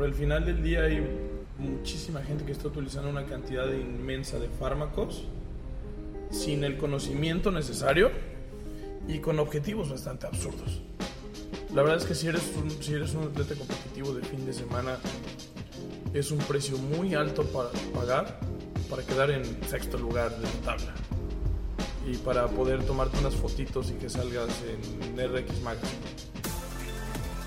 por el final del día hay muchísima gente que está utilizando una cantidad inmensa de fármacos sin el conocimiento necesario y con objetivos bastante absurdos. La verdad es que si eres un, si eres un atleta competitivo de fin de semana, es un precio muy alto para pagar para quedar en sexto lugar de la tabla y para poder tomarte unas fotitos y que salgas en RX Magazine.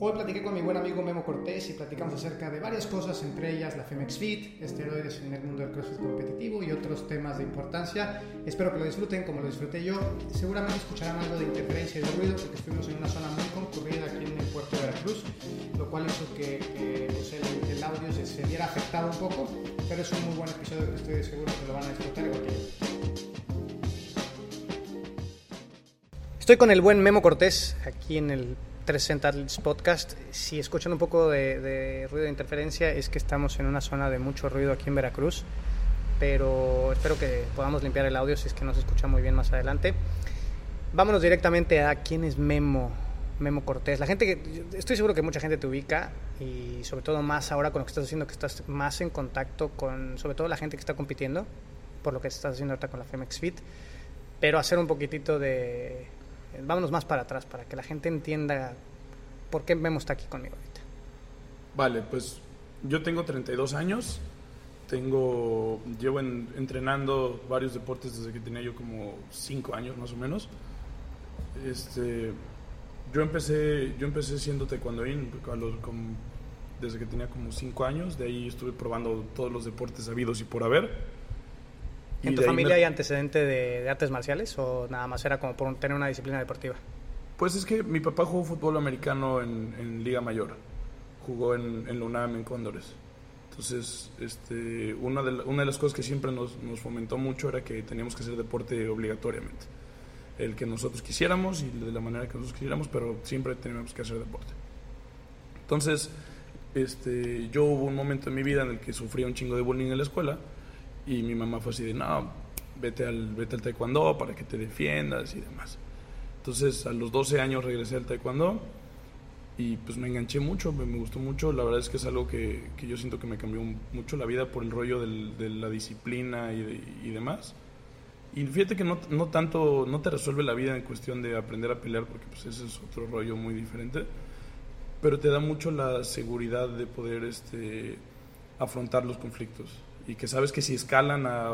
Hoy platiqué con mi buen amigo Memo Cortés y platicamos acerca de varias cosas, entre ellas la Femex Fit, esteroides en el mundo del CrossFit competitivo y otros temas de importancia. Espero que lo disfruten como lo disfruté yo. Seguramente escucharán algo de interferencia y de ruido porque estuvimos en una zona muy concurrida aquí en el puerto de Veracruz, lo cual hizo que, pues, el, audio se, se, viera afectado un poco, pero es un muy buen episodio que estoy seguro que lo van a disfrutar igual que yo. Estoy con el buen Memo Cortés aquí en el 360 Podcast. Si escuchan un poco de, ruido de interferencia, es que estamos en una zona de mucho ruido aquí en Veracruz. Pero espero que podamos limpiar el audio si es que no se escucha muy bien más adelante. Vámonos directamente a quién es Memo, Memo Cortés. La gente que estoy seguro que mucha gente te ubica y sobre todo más ahora con lo que estás haciendo, que estás más en contacto con sobre todo la gente que está compitiendo, por lo que estás haciendo ahorita con la Femex Fit. Pero hacer un poquitito de vámonos más para atrás para que la gente entienda por qué Memo está aquí conmigo ahorita. Vale, pues yo tengo 32 años, tengo, llevo entrenando varios deportes desde que tenía yo como 5 años más o menos. Este, yo empecé, yo empecé siendo taekwondoín desde que tenía como 5 años, de ahí estuve probando todos los deportes habidos y por haber ¿En tu familia hay antecedente de, artes marciales o nada más era como por tener una disciplina deportiva? Pues es que mi papá jugó fútbol americano en, Liga Mayor, jugó en, en la UNAM, en Cóndores. Entonces, este, una, de una de las cosas que siempre nos, nos, fomentó mucho era que teníamos que hacer deporte obligatoriamente. El que nosotros quisiéramos y de la manera que nosotros quisiéramos, pero siempre teníamos que hacer deporte. Entonces, este, yo hubo un momento en mi vida en el que sufría un chingo de bullying en la escuela y mi mamá fue así de, no, vete al, vete al taekwondo para que te defiendas y demás. Entonces a los 12 años regresé al taekwondo y pues me enganché mucho, me, gustó mucho. La verdad es que es algo que, que, yo siento que me cambió mucho la vida por el rollo del, de la disciplina y, y, demás. Y fíjate que no, no, tanto, no te resuelve la vida en cuestión de aprender a pelear, porque pues ese es otro rollo muy diferente, pero te da mucho la seguridad de poder este, afrontar los conflictos y que sabes que si escalan a,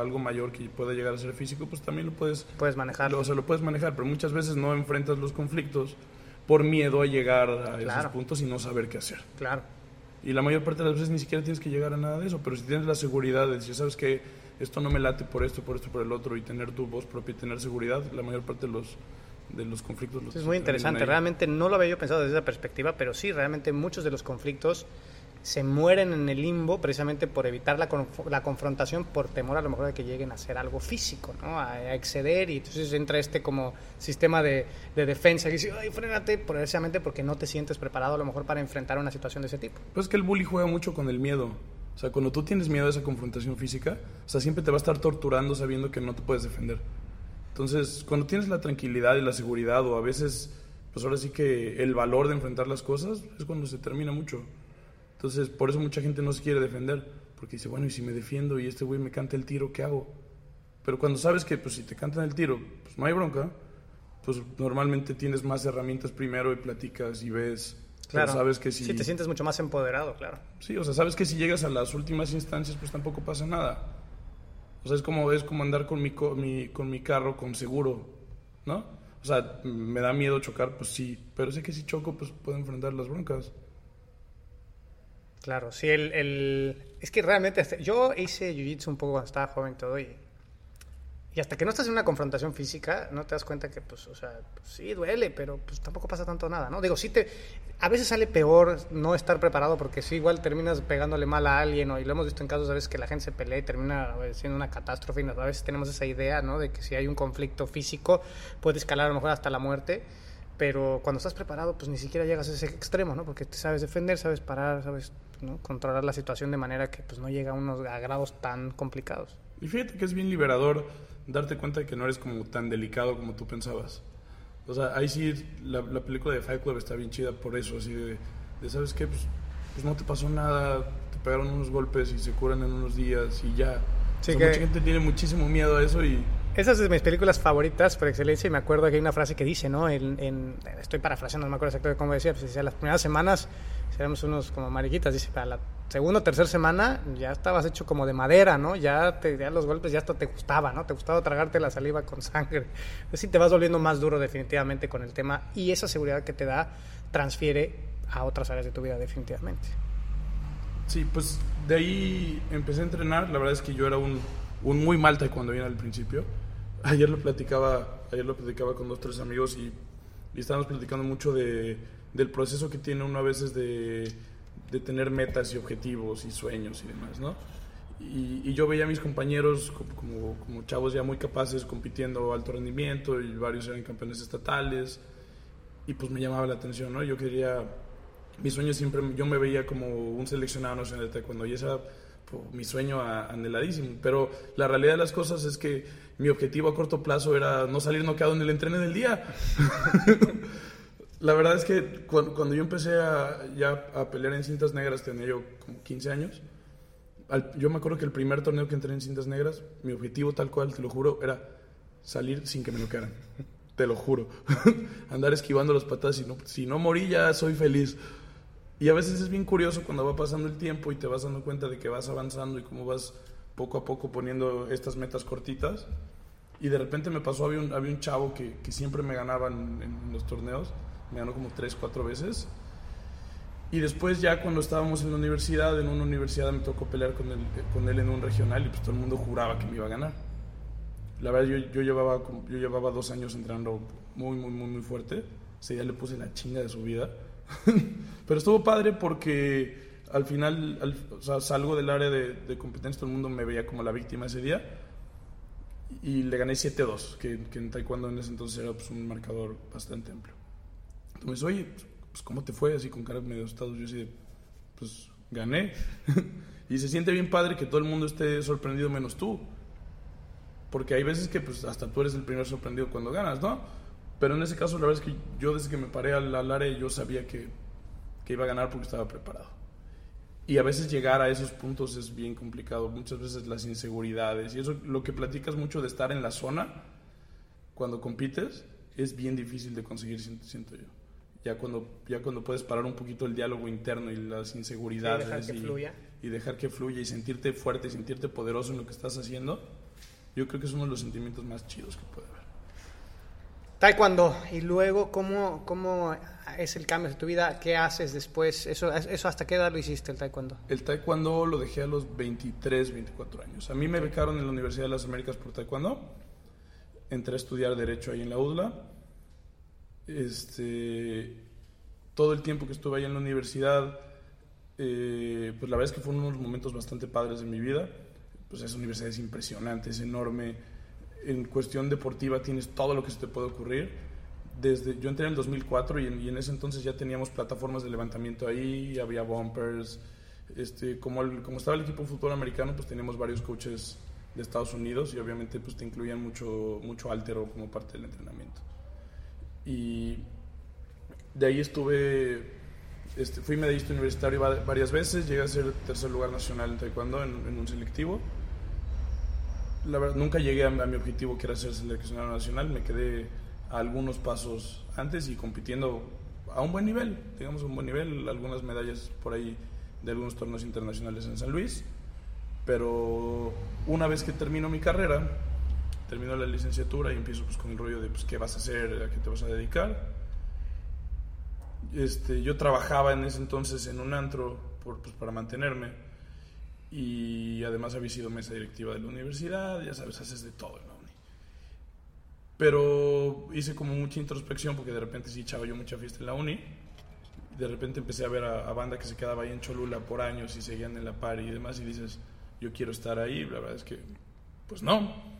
algo mayor que pueda llegar a ser físico, pues también lo puedes, puedes manejar. O sea, lo puedes manejar, pero muchas veces no enfrentas los conflictos por miedo a llegar a esos puntos y no saber qué hacer. Claro. Y la mayor parte de las veces ni siquiera tienes que llegar a nada de eso, pero si tienes la seguridad de decir, sabes que esto no me late por esto, por esto, por el otro, y tener tu voz propia y tener seguridad, la mayor parte de los de los conflictos los Es muy interesante, realmente no lo había yo pensado desde esa perspectiva, pero sí, realmente muchos de los conflictos se mueren en el limbo precisamente por evitar la, la, confrontación por temor a lo mejor de que lleguen a hacer algo físico, ¿no? a, exceder y entonces entra este como sistema de, de defensa que dice, ay, frénate precisamente porque no te sientes preparado a lo mejor para enfrentar una situación de ese tipo. Pues que el bully juega mucho con el miedo. O sea, cuando tú tienes miedo a esa confrontación física, o sea, siempre te va a estar torturando sabiendo que no te puedes defender. Entonces, cuando tienes la tranquilidad y la seguridad o a veces, pues ahora sí que el valor de enfrentar las cosas es cuando se termina mucho. Entonces, por eso mucha gente no se quiere defender, porque dice, bueno, y si me defiendo y este güey me canta el tiro, ¿qué hago? Pero cuando sabes que, pues, si te cantan el tiro, pues no hay bronca, pues normalmente tienes más herramientas primero y platicas y ves. Claro. sabes que si. Sí, te sientes mucho más empoderado, claro. Sí, o sea, sabes que si llegas a las últimas instancias, pues tampoco pasa nada. O sea, es como, es como andar con mi, mi, con mi carro con seguro, ¿no? O sea, me da miedo chocar, pues sí, pero sé que si choco, pues puedo enfrentar las broncas. Claro, sí, el, es que realmente yo hice jiu-jitsu un poco cuando estaba joven todo y, Y hasta que no estás en una confrontación física, no te das cuenta que, pues, o sea, pues, sí duele, pero pues tampoco pasa tanto nada, ¿no? Digo, sí te... A veces sale peor no estar preparado porque sí, igual terminas pegándole mal a alguien, ¿no? Y lo hemos visto en casos a veces que la gente se pelea y termina siendo una catástrofe. Y a veces tenemos esa idea, ¿no? De que si hay un conflicto físico puede escalar a lo mejor hasta la muerte. Pero cuando estás preparado, pues ni siquiera llegas a ese extremo, ¿no? Porque te sabes defender, sabes parar, sabes ¿no? controlar la situación de manera que pues no llega a unos a grados tan complicados. Y fíjate que es bien liberador darte cuenta de que no eres como tan delicado como tú pensabas. O sea, ahí sí, la, película de Fight Club está bien chida por eso, así de, ¿sabes qué? Pues, pues, no te pasó nada, te pegaron unos golpes y se curan en unos días y ya. Sí, Mucha gente tiene muchísimo miedo a eso y... Esa es de mis películas favoritas por excelencia y me acuerdo que hay una frase que dice, ¿no? En, estoy parafraseando, no me acuerdo exactamente cómo decía, pues decía, las primeras semanas éramos unos como mariquitas, dice, para la segunda o tercera semana ya estabas hecho como de madera, ¿no? Ya, te, ya los golpes ya hasta te gustaba, ¿no? Te gustaba tragarte la saliva con sangre. Entonces sí te vas volviendo más duro definitivamente con el tema y esa seguridad que te da transfiere a otras áreas de tu vida definitivamente. Sí, pues de ahí empecé a entrenar. La verdad es que yo era un, un muy mal cuando vine al principio. Ayer lo platicaba, ayer lo platicaba con dos tres amigos y, y estábamos platicando mucho de, del proceso que tiene uno a veces de de tener metas y objetivos y sueños y demás, ¿no? Y, yo veía a mis compañeros como, como, chavos ya muy capaces compitiendo alto rendimiento y varios eran campeones estatales y pues me llamaba la atención, ¿no? Yo quería, mi sueño siempre, yo me veía como un seleccionado nacional de taekwondo y ese era pues, mi sueño anheladísimo, pero la realidad de las cosas es que mi objetivo a corto plazo era no salir noqueado en el entreno del día. La verdad es que cuando, yo empecé a, ya a pelear en cintas negras, tenía yo como 15 años. yo me acuerdo que el primer torneo que entré en cintas negras, mi objetivo tal cual, te lo juro, era salir sin que me noquearan. te lo juro. Andar esquivando las patadas, si no, si no morí ya soy feliz. Y a veces es bien curioso cuando va pasando el tiempo y te vas dando cuenta de que vas avanzando y cómo vas poco a poco poniendo estas metas cortitas. Y de repente me pasó, había un, había un chavo que, que siempre me ganaba en, en los torneos me ganó como tres, cuatro veces. Y después ya cuando estábamos en la universidad, en una universidad me tocó pelear con él, con él en un regional y pues todo el mundo juraba que me iba a ganar. La verdad yo, yo, llevaba, yo llevaba dos años entrenando muy, muy, muy, muy fuerte. Ese día le puse la chinga de su vida. Pero estuvo padre porque al final salgo del área de, de, competencia, todo el mundo me veía como la víctima ese día. Y le gané 7-2, que, en taekwondo en ese entonces era pues, un marcador bastante amplio dice, oye, pues ¿cómo te fue? Así con cara medio estados. Yo así pues gané. y se siente bien padre que todo el mundo esté sorprendido menos tú. Porque hay veces que pues hasta tú eres el primer sorprendido cuando ganas, ¿no? Pero en ese caso la verdad es que yo desde que me paré al, al área yo sabía que, que iba a ganar porque estaba preparado. Y a veces llegar a esos puntos es bien complicado. Muchas veces las inseguridades. Y eso lo que platicas mucho de estar en la zona cuando compites es bien difícil de conseguir, siento yo ya cuando, ya cuando puedes parar un poquito el diálogo interno y las inseguridades. dejar que y, fluya. y dejar que fluya y sentirte fuerte y sentirte poderoso en lo que estás haciendo, yo creo que es uno de los sentimientos más chidos que puede haber. Taekwondo, y luego, ¿cómo, ¿cómo es el cambio de tu vida? ¿Qué haces después? ¿Eso, ¿Eso hasta qué edad lo hiciste, el Taekwondo? El Taekwondo lo dejé a los 23, 24 años. A mí me becaron en la Universidad de las Américas por Taekwondo. Entré a estudiar Derecho ahí en la UDLA este, todo el tiempo que estuve ahí en la universidad, eh, pues la verdad es que fueron unos momentos bastante padres de mi vida. Pues esa universidad es impresionante, es enorme. En cuestión deportiva tienes todo lo que se te puede ocurrir. Desde, yo entré en el 2004 y en, y en ese entonces ya teníamos plataformas de levantamiento ahí, había bumpers. Este, como, como estaba el equipo de fútbol americano, pues teníamos varios coaches de Estados Unidos y obviamente pues te incluían mucho, mucho altero como parte del entrenamiento. Y de ahí estuve, este, fui medallista universitario varias veces, llegué a ser tercer lugar nacional en taekwondo en, un selectivo. La verdad, nunca llegué a, mi objetivo que era ser seleccionado nacional, me quedé a algunos pasos antes y compitiendo a un buen nivel, digamos a un buen nivel, algunas medallas por ahí de algunos torneos internacionales en San Luis. Pero una vez que termino mi carrera, termino la licenciatura y empiezo pues con el rollo de pues, qué vas a hacer, a qué te vas a dedicar. Este, yo trabajaba en ese entonces en un antro por, pues, para mantenerme y además había sido mesa directiva de la universidad, ya sabes, haces de todo en la uni. Pero hice como mucha introspección porque de repente sí echaba yo mucha fiesta en la uni. De repente empecé a ver a, a banda que se quedaba ahí en Cholula por años y seguían en la par y demás y dices, yo quiero estar ahí. La verdad es que, pues no.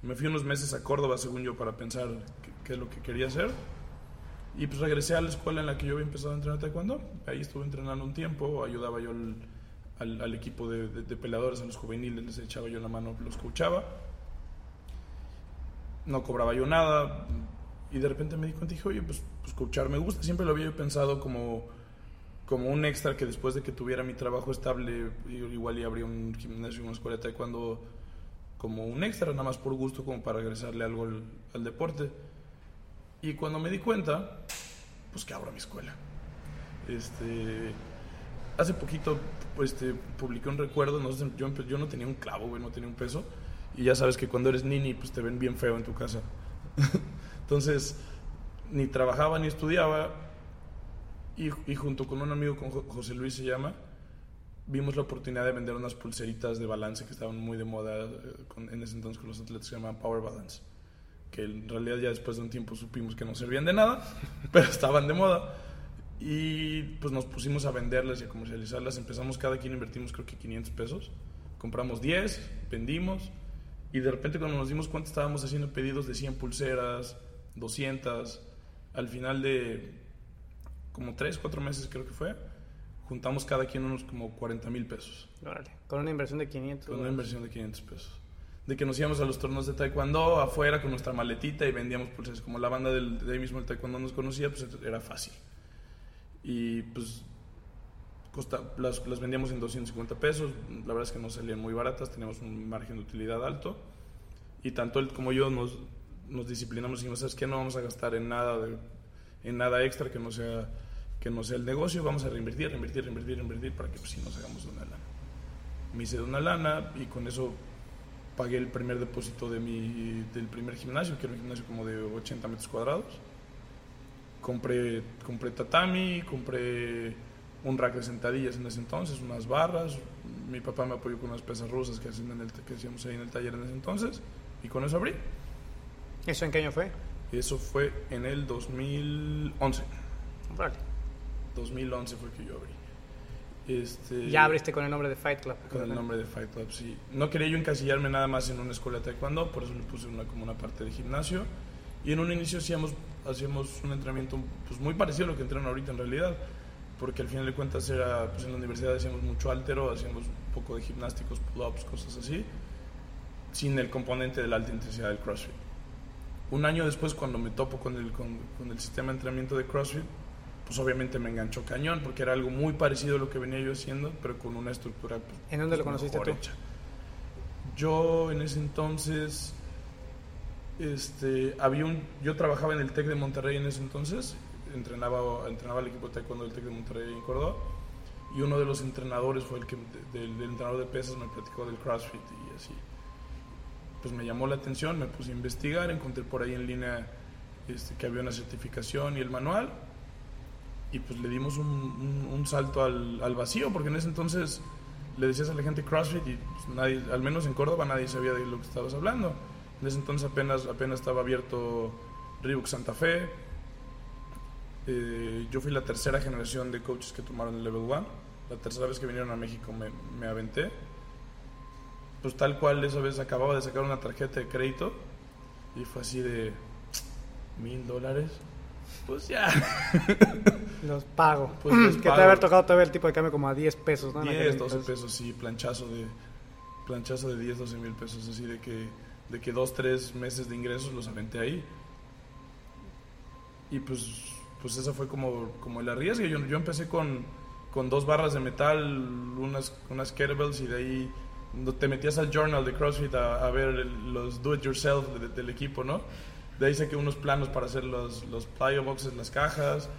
Me fui unos meses a Córdoba, según yo, para pensar qué, es lo que quería hacer. Y pues regresé a la escuela en la que yo había empezado a entrenar taekwondo. Ahí estuve entrenando un tiempo, ayudaba yo al, al, al equipo de, de, de, peleadores, a los juveniles, les echaba yo la mano, los coachaba. No cobraba yo nada. Y de repente me di cuenta y dije, oye, pues, pues me gusta. Siempre lo había pensado como, como un extra que después de que tuviera mi trabajo estable, igual y abría un gimnasio, una escuela de taekwondo como un extra, nada más por gusto, como para regresarle algo al, al deporte. Y cuando me di cuenta, pues que abro mi escuela. Este, hace poquito este, publiqué un recuerdo, no yo, yo, no tenía un clavo, güey, no tenía un peso. Y ya sabes que cuando eres nini, pues te ven bien feo en tu casa. Entonces, ni trabajaba ni estudiaba. Y, junto con un amigo, con José Luis se llama, vimos la oportunidad de vender unas pulseritas de balance que estaban muy de moda eh, en ese entonces con los atletas se llamaban Power Balance que en realidad ya después de un tiempo supimos que no servían de nada, pero estaban de moda. Y pues nos pusimos a venderlas y a comercializarlas. Empezamos cada quien invertimos creo que 500 pesos. Compramos 10, vendimos. Y de repente cuando nos dimos cuenta estábamos haciendo pedidos de 100 pulseras, 200. Al final de como 3, 4 meses creo que fue, juntamos cada quien unos como 40 mil pesos. Vale, con una inversión de 500. Con una inversión de 500 pesos de que nos íbamos a los torneos de taekwondo afuera con nuestra maletita y vendíamos pulseras. Como la banda del, de ahí mismo el taekwondo nos conocía, pues era fácil. Y pues costa, las, las, vendíamos en 250 pesos. La verdad es que no salían muy baratas, teníamos un margen de utilidad alto. Y tanto él como yo nos, nos disciplinamos y dijimos, ¿sabes qué? No vamos a gastar en nada, de, en nada extra que no, sea, que no sea el negocio, vamos a reinvertir, reinvertir, reinvertir, reinvertir para que pues sí nos hagamos una lana. Me hice de una lana y con eso pagué el primer depósito de mi, del primer gimnasio, que era un gimnasio como de 80 metros cuadrados. Compré, compré tatami, compré un rack de sentadillas en ese entonces, unas barras. Mi papá me apoyó con unas pesas rusas que, hacían en el, que hacíamos ahí en el taller en ese entonces. Y con eso abrí. ¿Eso en qué año fue? Eso fue en el 2011. Vale. 2011 fue que yo abrí. Este, ya abriste con el nombre de Fight Club. Con el nombre de Fight Club, sí. No quería yo encasillarme nada más en una escuela de taekwondo, por eso le puse una, como una parte de gimnasio. Y en un inicio hacíamos, hacíamos un entrenamiento pues, muy parecido a lo que entrenan ahorita en realidad, porque al final de cuentas era, pues en la universidad hacíamos mucho altero, hacíamos un poco de gimnásticos, pull-ups, cosas así, sin el componente de la alta intensidad del CrossFit. Un año después, cuando me topo con el, con, con el sistema de entrenamiento de CrossFit, pues obviamente me enganchó cañón, porque era algo muy parecido a lo que venía yo haciendo, pero con una estructura. Pues, ¿En dónde lo conociste tú? Hecha. Yo en ese entonces, este, había un, yo trabajaba en el TEC de Monterrey en ese entonces, entrenaba, entrenaba el equipo de taekwondo del TEC de Monterrey en Córdoba, y uno de los entrenadores fue el que, del, entrenador de pesas, me platicó del CrossFit y así. Pues me llamó la atención, me puse a investigar, encontré por ahí en línea este, que había una certificación y el manual y pues le dimos un, salto al, vacío, porque en ese entonces le decías a la gente CrossFit y pues al menos en Córdoba nadie sabía de lo que estabas hablando. En ese entonces apenas, apenas estaba abierto Reebok Santa Fe. Eh, yo fui la tercera generación de coaches que tomaron el Level 1. La tercera vez que vinieron a México me, me aventé. Pues tal cual esa vez acababa de sacar una tarjeta de crédito y fue así de mil dólares pues ya. Los pago. Pues los que pago. te haber tocado todavía el tipo de cambio como a 10 pesos, ¿no? 10, 12 pesos, sí, planchazo de planchazo de 10, 12 mil pesos, así de que de que dos, tres meses de ingresos los aventé ahí. Y pues, pues esa fue como, como el arriesgue. Yo, yo empecé con, con dos barras de metal, unas, unas kettlebells y de ahí te metías al journal de CrossFit a, ver los do it yourself de, del equipo, ¿no? De ahí saqué unos planos para hacer los, los plyo boxes, las cajas.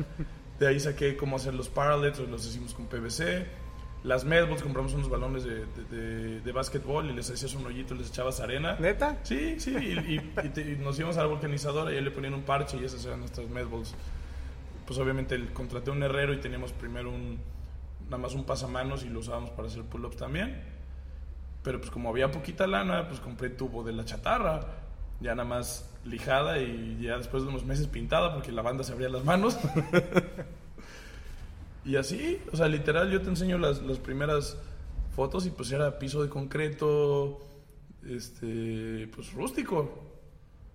De ahí saqué cómo hacer los parallels, los hicimos con PVC. Las medballs, compramos unos balones de, de, de, de básquetbol y les hacías un hoyito, les echabas arena. ¿Neta? Sí, sí, y, y, y, te, y nos íbamos a la vulcanizadora y ahí le ponían un parche y esas eran nuestras medballs. Pues obviamente el, contraté un herrero y teníamos primero un, nada más un pasamanos y lo usábamos para hacer pull-ups también. Pero pues como había poquita lana, pues compré tubo de la chatarra ya nada más lijada y ya después de unos meses pintada porque la banda se abría las manos. y así, o sea, literal, yo te enseño las, las primeras fotos y pues era piso de concreto, este, pues rústico,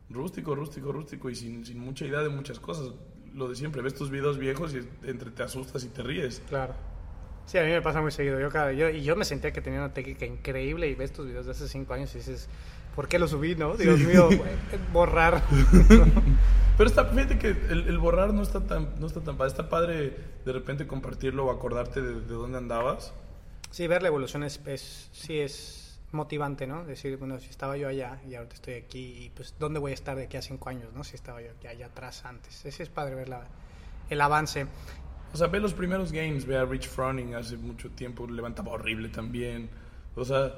rústico, rústico, rústico y sin, sin mucha idea de muchas cosas. Lo de siempre, ves tus videos viejos y entre te asustas y te ríes. Claro. Sí, a mí me pasa muy seguido. Yo, cada, y yo me sentía que tenía una técnica increíble y ves tus videos de hace cinco años y dices, ¿por qué lo subí, no? Dios mío, borrar. Pero está, fíjate que el, el, borrar no está tan, no está tan padre. Está padre de repente compartirlo o acordarte de, de dónde andabas. Sí, ver la evolución es, es, sí es motivante, ¿no? Decir, bueno, si estaba yo allá y ahorita estoy aquí, y pues, ¿dónde voy a estar de aquí a cinco años, no? Si estaba yo allá atrás antes. Ese es padre ver la, el avance. O sea, ve los primeros games, ve a Rich Froning hace mucho tiempo, levantaba horrible también. O sea,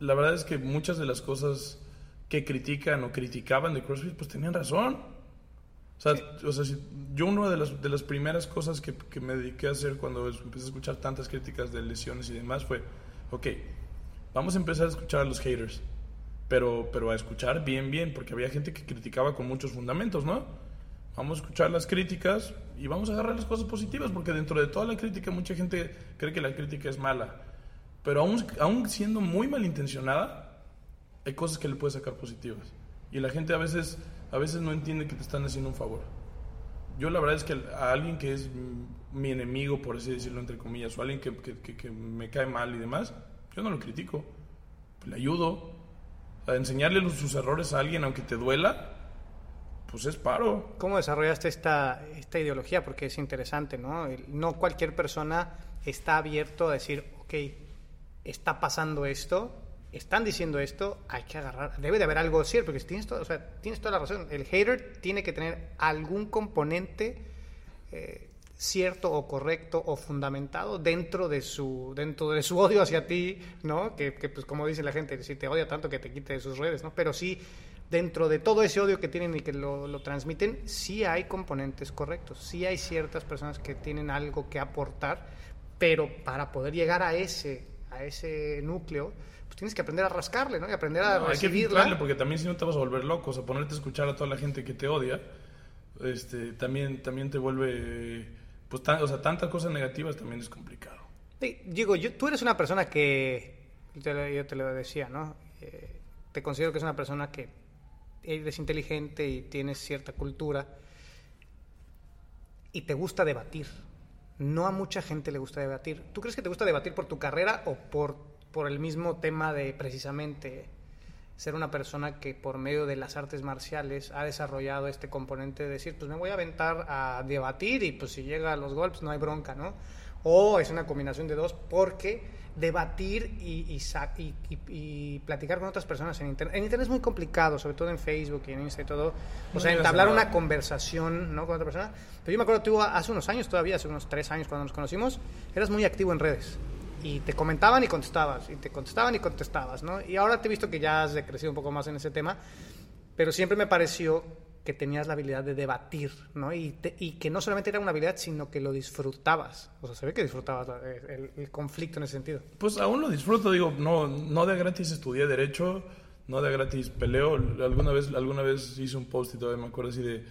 la verdad es que muchas de las cosas que critican o criticaban de CrossFit, pues tenían razón. O sea, sí. yo una de las, de las primeras cosas que, que, me dediqué a hacer cuando empecé a escuchar tantas críticas de lesiones y demás fue, ok, vamos a empezar a escuchar a los haters, pero, pero a escuchar bien, bien, porque había gente que criticaba con muchos fundamentos, ¿no? Vamos a escuchar las críticas y vamos a agarrar las cosas positivas, porque dentro de toda la crítica mucha gente cree que la crítica es mala, pero aún, aún siendo muy malintencionada, hay cosas que le puedes sacar positivas. Y la gente a veces, a veces no entiende que te están haciendo un favor. Yo la verdad es que a alguien que es mi enemigo, por así decirlo, entre comillas, o alguien que, que, que, que me cae mal y demás, yo no lo critico. Le ayudo. A enseñarle sus errores a alguien, aunque te duela, pues es paro. ¿Cómo desarrollaste esta, esta ideología? Porque es interesante, ¿no? No cualquier persona está abierto a decir, ok, está pasando esto, están diciendo esto, hay que agarrar, debe de haber algo cierto, porque tienes, todo, o sea, tienes toda la razón. El hater tiene que tener algún componente eh, cierto o correcto o fundamentado dentro de su dentro de su odio hacia ti, ¿no? Que, pues como dice la gente, si te odia tanto que te quite de sus redes, ¿no? Pero sí dentro de todo ese odio que tienen y que lo, lo, transmiten, sí hay componentes correctos, sí hay ciertas personas que tienen algo que aportar, pero para poder llegar a ese, a ese núcleo, pues tienes que aprender a rascarle, ¿no? Y aprender a no, recibirla. Hay que porque también si no te vas a volver loco, o sea, ponerte a escuchar a toda la gente que te odia, este, también, también te vuelve, pues, tan, o sea, tantas cosas negativas también es complicado. Sí, digo, yo, tú eres una persona que, yo te, lo, yo te lo decía, ¿no? Eh, te considero que es una persona que eres inteligente y tienes cierta cultura y te gusta debatir. No a mucha gente le gusta debatir. ¿Tú crees que te gusta debatir por tu carrera o por, por el mismo tema de precisamente ser una persona que por medio de las artes marciales ha desarrollado este componente de decir, pues me voy a aventar a debatir y pues si llega a los golpes no hay bronca, ¿no? O es una combinación de dos porque debatir y, y, y, y, platicar con otras personas en internet. En internet es muy complicado, sobre todo en Facebook y en Insta y todo. O sea, entablar una conversación ¿no? con otra persona. Pero yo me acuerdo, tú hace unos años todavía, hace unos tres años cuando nos conocimos, eras muy activo en redes. Y te comentaban y contestabas, y te contestaban y contestabas, ¿no? Y ahora te he visto que ya has crecido un poco más en ese tema, pero siempre me pareció que tenías la habilidad de debatir, ¿no? Y, te, y, que no solamente era una habilidad, sino que lo disfrutabas. O sea, se ve que disfrutabas el, el, conflicto en ese sentido. Pues aún lo disfruto, digo, no, no de gratis estudié Derecho, no de gratis peleo. Alguna vez, alguna vez hice un post y todavía me acuerdo así de,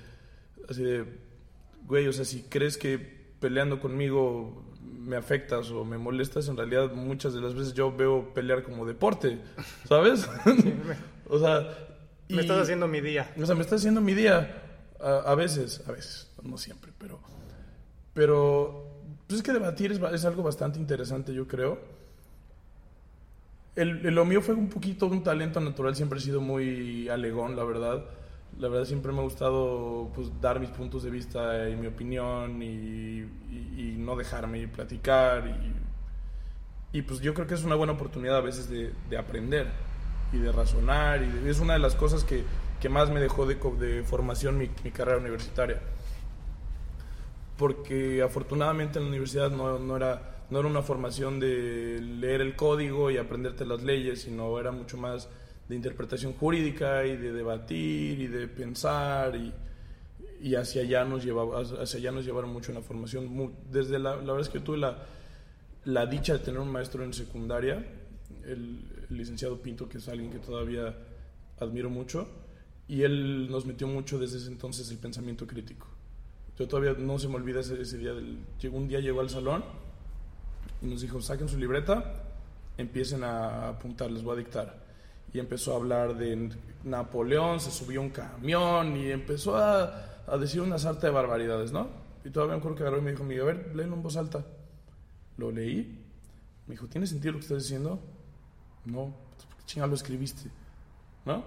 así de, güey, o sea, si crees que peleando conmigo me afectas o me molestas, en realidad muchas de las veces yo veo pelear como deporte, ¿sabes? O sea, me estás haciendo mi día. O sea, me estás haciendo mi día. A, a veces, a veces, no siempre, pero. Pero. Pues es que debatir es, es algo bastante interesante, yo creo. El, el, lo mío fue un poquito un talento natural, siempre he sido muy alegón, la verdad. La verdad siempre me ha gustado pues, dar mis puntos de vista y mi opinión y, y, y no dejarme platicar. Y, y, pues yo creo que es una buena oportunidad a veces de, de aprender y de razonar. Y de, es una de las cosas que, que más me dejó de, de formación mi, mi, carrera universitaria. Porque afortunadamente en la universidad no, no, era, no era una formación de leer el código y aprenderte las leyes, sino era mucho más de interpretación jurídica y de debatir y de pensar y, y hacia allá nos llevaba, hacia allá nos llevaron mucho en la formación. Desde la, la verdad es que tuve la, la dicha de tener un maestro en secundaria, el licenciado Pinto, que es alguien que todavía admiro mucho, Y él nos metió mucho desde ese entonces el pensamiento crítico. Yo todavía no se me olvida ese, día. Del, un día, llegó al salón y nos dijo, saquen su libreta, empiecen a apuntar, les voy a dictar. Y empezó a hablar de Napoleón, se subió un camión y empezó a, decir una sarta de barbaridades, ¿no? Y todavía me acuerdo que agarró y me dijo, a ver, léelo en voz alta. Lo leí. Me dijo, ¿tiene sentido lo que estás diciendo? No, ¿por qué chingado lo escribiste? ¿No?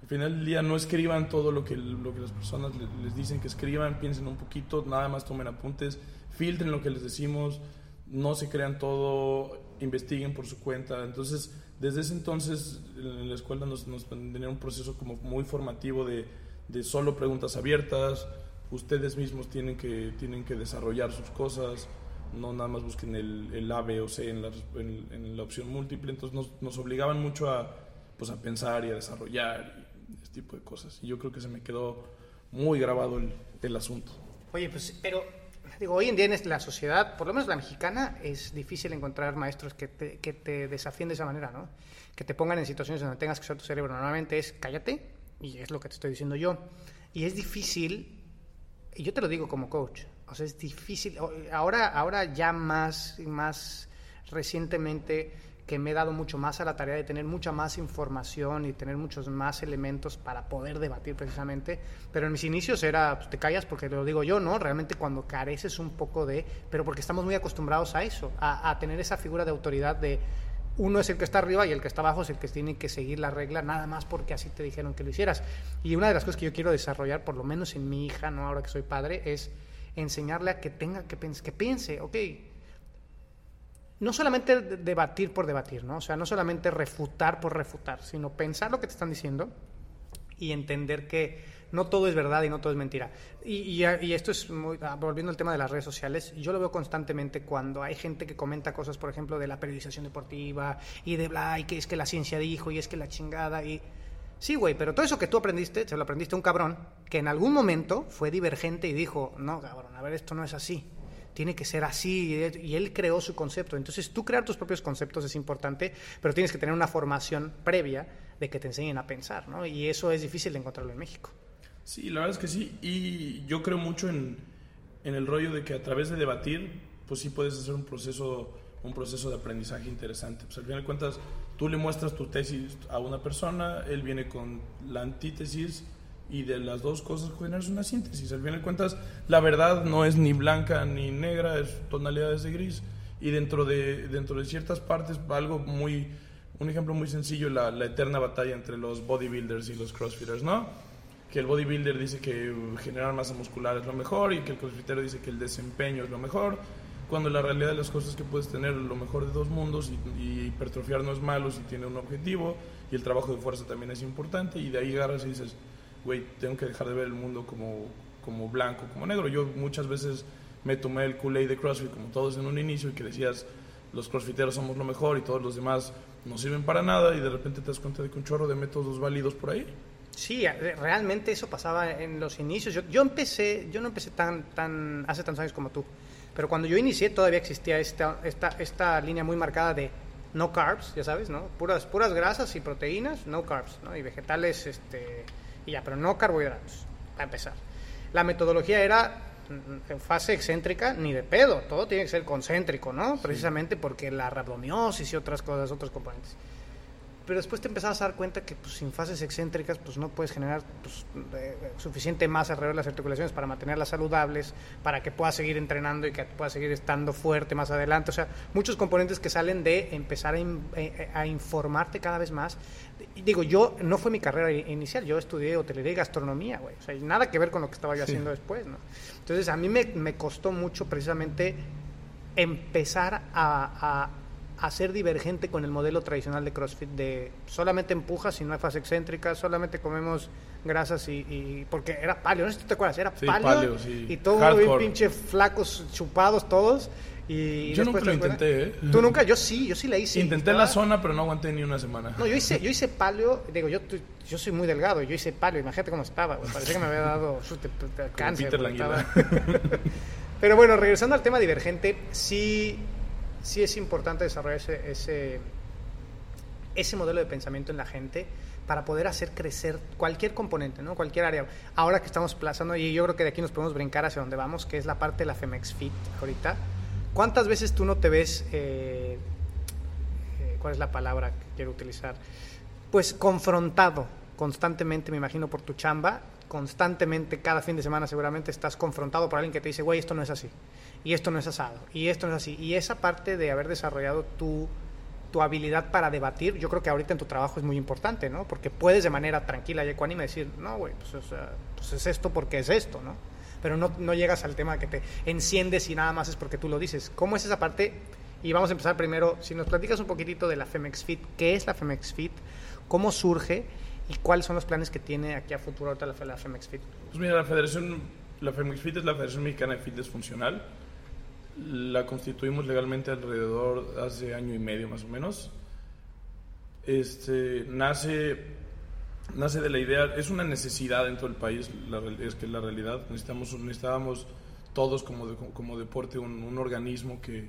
Al final del día no escriban todo lo que, lo que las personas les, dicen que escriban, piensen un poquito, nada más tomen apuntes, filtren lo que les decimos, no se crean todo, investiguen por su cuenta. Entonces, desde ese entonces en la escuela nos, nos un proceso como muy formativo de, de solo preguntas abiertas, ustedes mismos tienen que, tienen que desarrollar sus cosas, no nada más busquen el, el A, B o C en la, opción múltiple, entonces nos, nos, obligaban mucho a, pues, a pensar y a desarrollar y este tipo de cosas. Y yo creo que se me quedó muy grabado el, el asunto. Oye, pues, pero digo, hoy en día en la sociedad, por lo menos la mexicana, es difícil encontrar maestros que te, que te desafíen de esa manera, ¿no? Que te pongan en situaciones donde tengas que usar tu cerebro. Normalmente es cállate, y es lo que te estoy diciendo yo. Y es difícil, y yo te lo digo como coach, o sea, es difícil. Ahora, ahora ya más, más recientemente que me he dado mucho más a la tarea de tener mucha más información y tener muchos más elementos para poder debatir precisamente. Pero en mis inicios era, pues, te callas porque te lo digo yo, ¿no? Realmente cuando careces un poco de, pero porque estamos muy acostumbrados a eso, a, a tener esa figura de autoridad de uno es el que está arriba y el que está abajo es el que tiene que seguir la regla, nada más porque así te dijeron que lo hicieras. Y una de las cosas que yo quiero desarrollar, por lo menos en mi hija, no ahora que soy padre, es enseñarle a que tenga que piense, que piense, ok, no solamente debatir por debatir, ¿no? O sea, no solamente refutar por refutar, sino pensar lo que te están diciendo y entender que no todo es verdad y no todo es mentira. Y esto es, muy, ah, volviendo al tema de las redes sociales, yo lo veo constantemente cuando hay gente que comenta cosas, por ejemplo, de la periodización deportiva y de bla, y que es que la ciencia dijo y es que la chingada y... Sí, güey, pero todo eso que tú aprendiste, se lo aprendiste a un cabrón que en algún momento fue divergente y dijo, no, cabrón, a ver, esto no es así tiene que ser así, y él creó su concepto. Entonces, tú crear tus propios conceptos es importante, pero tienes que tener una formación previa de que te enseñen a pensar, ¿no? Y eso es difícil de encontrarlo en México. Sí, la verdad es que sí, y yo creo mucho en, en el rollo de que a través de debatir, pues sí puedes hacer un proceso, un proceso de aprendizaje interesante. Pues al final de cuentas, tú le muestras tu tesis a una persona, él viene con la antítesis, y de las dos cosas generas una síntesis. Al final de cuentas, la verdad no es ni blanca ni negra, es tonalidades de gris. Y dentro de, dentro de ciertas partes, algo muy, un ejemplo muy sencillo, la, la eterna batalla entre los bodybuilders y los crossfitters, ¿no? Que el bodybuilder dice que generar masa muscular es lo mejor y que el crossfitter dice que el desempeño es lo mejor, cuando la realidad de las cosas que puedes tener lo mejor de dos mundos y, y hipertrofiar no es malo si tiene un objetivo y el trabajo de fuerza también es importante y de ahí agarras y dices, güey, tengo que dejar de ver el mundo como, como blanco, como negro. Yo muchas veces me tomé el Kool-Aid de CrossFit, como todos en un inicio, y que decías, los crossfiteros somos lo mejor y todos los demás no sirven para nada, y de repente te das cuenta de que un chorro de métodos válidos por ahí. Sí, realmente eso pasaba en los inicios. Yo, yo empecé, yo no empecé tan, tan, hace tantos años como tú, pero cuando yo inicié todavía existía esta, esta, esta línea muy marcada de no carbs, ya sabes, ¿no? Puras, puras grasas y proteínas, no carbs, ¿no? Y vegetales, este, y ya, pero no carbohidratos, para empezar. La metodología era en fase excéntrica ni de pedo, todo tiene que ser concéntrico, ¿no? Precisamente porque la rabdomiosis y otras cosas, otros componentes. Pero después te empezabas a dar cuenta que pues, sin fases excéntricas pues, no puedes generar pues, eh, suficiente masa alrededor de las articulaciones para mantenerlas saludables, para que puedas seguir entrenando y que puedas seguir estando fuerte más adelante. O sea, muchos componentes que salen de empezar a, in, eh, a informarte cada vez más. Digo, yo no fue mi carrera inicial, yo estudié hotelería y gastronomía, güey. O sea, nada que ver con lo que estaba yo sí. haciendo después, ¿no? Entonces, a mí me, me costó mucho precisamente empezar a, a a ser divergente con el modelo tradicional de CrossFit de solamente empujas y no hay fase excéntrica, solamente comemos grasas y, y porque era paleo, no sé si te acuerdas, era Sí, paleo, sí. y todo bien pinche flacos chupados todos y Yo nunca lo intenté, ¿eh? Tú nunca, yo sí, yo sí la hice. Intenté Estaba- la zona, pero no aguanté ni una semana. No, yo hice, yo hice paleo, digo, yo, yo soy muy delgado, yo hice paleo, imagínate cómo estaba, güey, parecía que me había dado cáncer. Peter Pero bueno, regresando al tema divergente, sí, sí es importante desarrollar ese, ese, ese modelo de pensamiento en la gente para poder hacer crecer cualquier componente, ¿no? Cualquier área. Ahora que estamos plazando, y yo creo que de aquí nos podemos brincar hacia donde vamos, que es la parte de la Femex Fit ahorita. ¿Cuántas veces tú no te ves, eh, eh, cuál es la palabra que quiero utilizar? Pues confrontado constantemente, me imagino, por tu chamba, constantemente, cada fin de semana seguramente estás confrontado por alguien que te dice, güey, esto no es así, y esto no es asado, y esto no es así. Y esa parte de haber desarrollado tu tu habilidad para debatir, yo creo que ahorita en tu trabajo es muy importante, ¿no? Porque puedes de manera tranquila y ecuánime decir, no, güey, pues, pues, es esto porque es esto, ¿no? Pero no, no llegas al tema que te enciendes y nada más es porque tú lo dices. ¿Cómo es esa parte? Y vamos a empezar primero, si nos platicas un poquitito de la Femex Fit, ¿qué es la Femex Fit? ¿Cómo surge? ¿Y cuáles son los planes que tiene aquí a futuro ahorita la, la Femex Fit? Pues mira, la Federación, la Femex Fit es la Federación Mexicana de Fitness Funcional la constituimos legalmente alrededor hace año y medio más o menos. Este, nace, nace de la idea, es una necesidad en todo el país, es que la realidad, necesitamos, necesitábamos todos como, como deporte un, organismo que,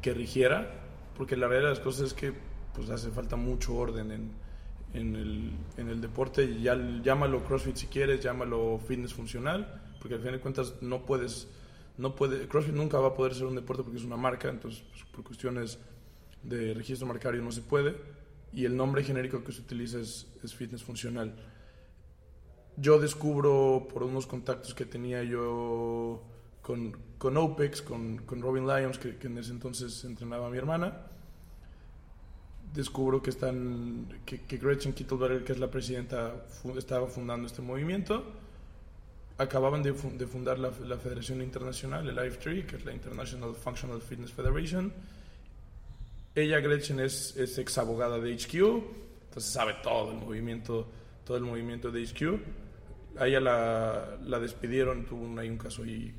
que, rigiera, porque la realidad de las cosas es que pues hace falta mucho orden en, en, el, en el deporte, ya, llámalo CrossFit si quieres, llámalo fitness funcional, porque al final de cuentas no puedes no puede, CrossFit nunca va a poder ser un deporte porque es una marca, entonces pues, por cuestiones de registro marcario no se puede y el nombre genérico que se utiliza es, fitness funcional. Yo descubro por unos contactos que tenía yo con, con OPEX, con, con Robin Lyons, que, en ese entonces entrenaba a mi hermana, descubro que, están, que, que Gretchen Kittelberger, que es la presidenta, estaba fundando este movimiento acababan de, fundar la, Federación Internacional, el IF3, que es la International Functional Fitness Federation. Ella, Gretchen, es, es ex abogada de HQ, entonces sabe todo el movimiento, todo el movimiento de HQ. A ella la, la despidieron, tuvo un, hay un caso ahí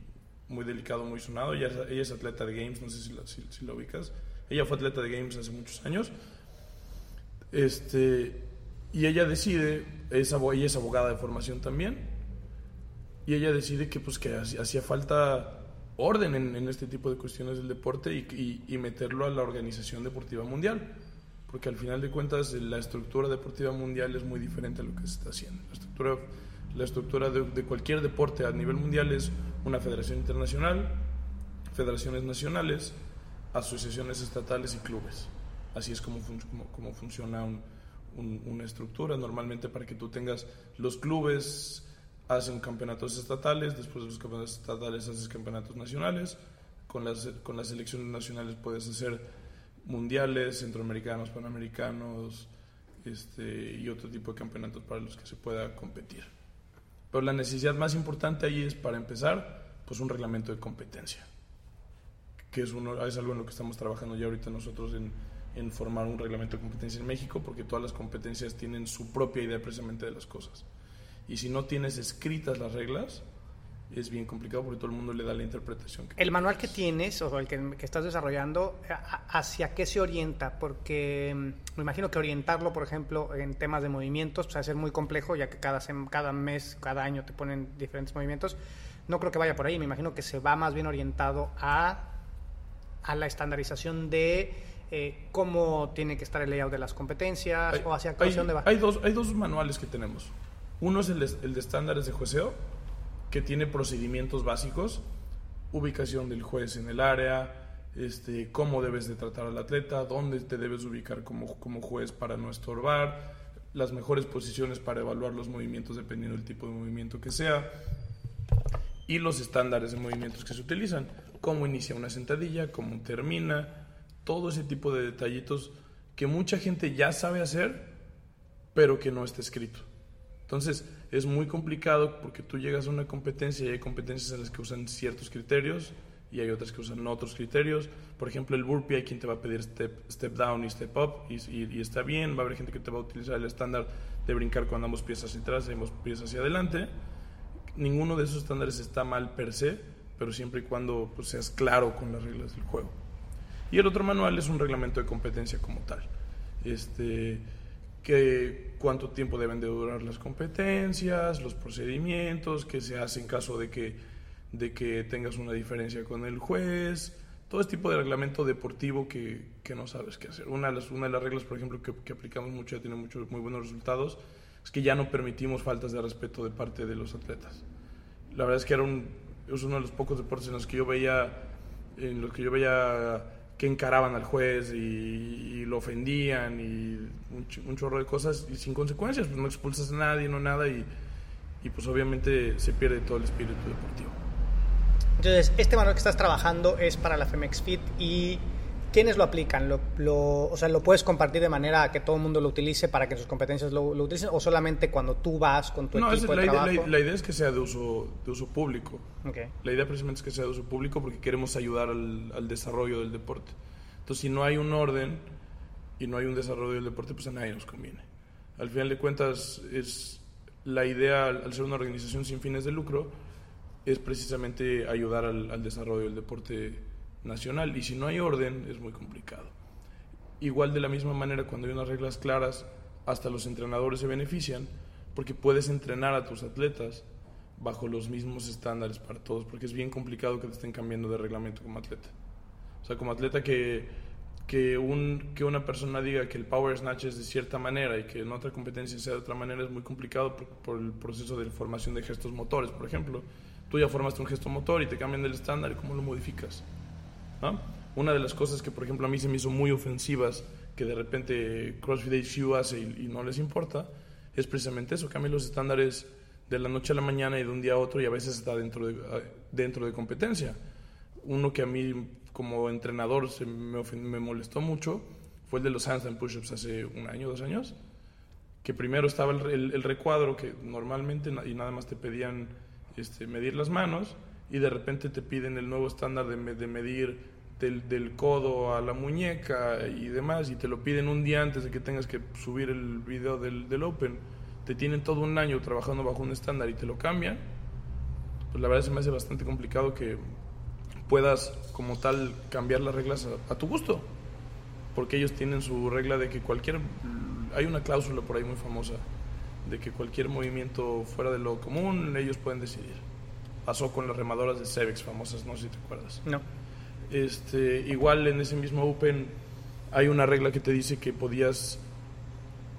muy delicado, muy sonado. Ella, ella es atleta de Games, no sé si la, si, ubicas. Ella fue atleta de Games hace muchos años. Este, y ella decide, es, ella es abogada de formación también, y ella decide que pues que hacía falta orden en, este tipo de cuestiones del deporte y, meterlo a la Organización Deportiva Mundial, porque al final de cuentas la estructura deportiva mundial es muy diferente a lo que se está haciendo. La estructura, la estructura de, cualquier deporte a nivel mundial es una federación internacional, federaciones nacionales, asociaciones estatales y clubes. Así es como, como, funciona una estructura. Normalmente para que tú tengas los clubes hacen campeonatos estatales, después de los campeonatos estatales haces campeonatos nacionales, con las, con las selecciones nacionales puedes hacer mundiales, centroamericanos, panamericanos este, y otro tipo de campeonatos para los que se pueda competir. Pero la necesidad más importante ahí es, para empezar, pues un reglamento de competencia, que es, uno, es algo en lo que estamos trabajando ya ahorita nosotros en, en formar un reglamento de competencia en México, porque todas las competencias tienen su propia idea precisamente de las cosas. Y si no tienes escritas las reglas, es bien complicado porque todo el mundo le da la interpretación. el manual que tienes o el que, estás desarrollando, ¿hacia qué se orienta? Porque mm, me imagino que orientarlo, por ejemplo, en temas de movimientos, pues va a ser muy complejo, ya que cada, cada mes, cada año te ponen diferentes movimientos. No creo que vaya por ahí, me imagino que se va más bien orientado a, a la estandarización de eh, cómo tiene que estar el layout de las competencias o hacia qué de va. Hay dos, hay dos manuales que tenemos. Uno es el de, estándares de jueceo, que tiene procedimientos básicos, ubicación del juez en el área, este, cómo debes de tratar al atleta, dónde te debes ubicar como, como juez para no estorbar, las mejores posiciones para evaluar los movimientos dependiendo del tipo de movimiento que sea, y los estándares de movimientos que se utilizan, cómo inicia una sentadilla, cómo termina, todo ese tipo de detallitos que mucha gente ya sabe hacer, pero que no está escrito. Entonces es muy complicado porque tú llegas a una competencia y hay competencias en las que usan ciertos criterios y hay otras que usan otros criterios. Por ejemplo, el burpee hay quien te va a pedir step, step down y step up y, y, está bien. Va a haber gente que te va a utilizar el estándar de brincar con ambos pies hacia atrás y ambos pies hacia adelante. Ninguno de esos estándares está mal per se, pero siempre y cuando pues, seas claro con las reglas del juego. Y el otro manual es un reglamento de competencia como tal. Este, que cuánto tiempo deben de durar las competencias, los procedimientos, qué se hace en caso de que, de que tengas una diferencia con el juez, todo este tipo de reglamento deportivo que, que no sabes qué hacer. Una de las, una de las reglas, por ejemplo, que, que aplicamos mucho, ya tiene muchos, muy buenos resultados, es que ya no permitimos faltas de respeto de parte de los atletas. La verdad es que era un, es uno de los pocos deportes en los que yo veía, en los que yo veía que encaraban al juez y, lo ofendían y un, chorro de cosas y sin consecuencias, pues no expulsas a nadie, no nada y, y pues obviamente se pierde todo el espíritu deportivo. Entonces, este manual que estás trabajando es para la Femex Fit y ¿quiénes lo aplican? ¿Lo, lo, o sea, ¿lo puedes compartir de manera que todo el mundo lo utilice para que sus competencias lo, lo utilicen o solamente cuando tú vas con tu no, equipo es, de la, trabajo? idea, la, la, idea es que sea de uso, de uso público. Okay. La idea precisamente es que sea de uso público porque queremos ayudar al, al, desarrollo del deporte. Entonces, si no hay un orden y no hay un desarrollo del deporte, pues a nadie nos conviene. Al final de cuentas, es la idea, al ser una organización sin fines de lucro, es precisamente ayudar al, al, desarrollo del deporte nacional. Y si no hay orden, es muy complicado. Igual de la misma manera, cuando hay unas reglas claras, hasta los entrenadores se benefician, porque puedes entrenar a tus atletas bajo los mismos estándares para todos, porque es bien complicado que te estén cambiando de reglamento como atleta. O sea, como atleta que, que, un, que una persona diga que el power snatch es de cierta manera y que en otra competencia sea de otra manera es muy complicado por, el proceso de formación de gestos motores, por ejemplo tú ya formaste un gesto motor y te cambian del estándar cómo lo modificas. Una de las cosas que, por ejemplo, a mí se me hizo muy ofensivas, que de repente CrossFit HQ hace y, y no les importa, es precisamente eso, cambian los estándares de la noche a la mañana y de un día a otro y a veces está dentro de, dentro de competencia. Uno que a mí como entrenador se me, me molestó mucho fue el de los handstand push-ups hace un año, dos años, que primero estaba el, el, el recuadro que normalmente y nada más te pedían este, medir las manos y de repente te piden el nuevo estándar de, de medir del, codo a la muñeca y demás y te lo piden un día antes de que tengas que subir el video del, del Open. Te tienen todo un año trabajando bajo un estándar y te lo cambian. Pues la verdad se me hace bastante complicado que puedas como tal cambiar las reglas a, a tu gusto. Porque ellos tienen su regla de que cualquier... Hay una cláusula por ahí muy famosa de que cualquier movimiento fuera de lo común ellos pueden decidir. Pasó con las remadoras de Cebex famosas, no sé si te acuerdas. No. Este, igual en ese mismo Open hay una regla que te dice que podías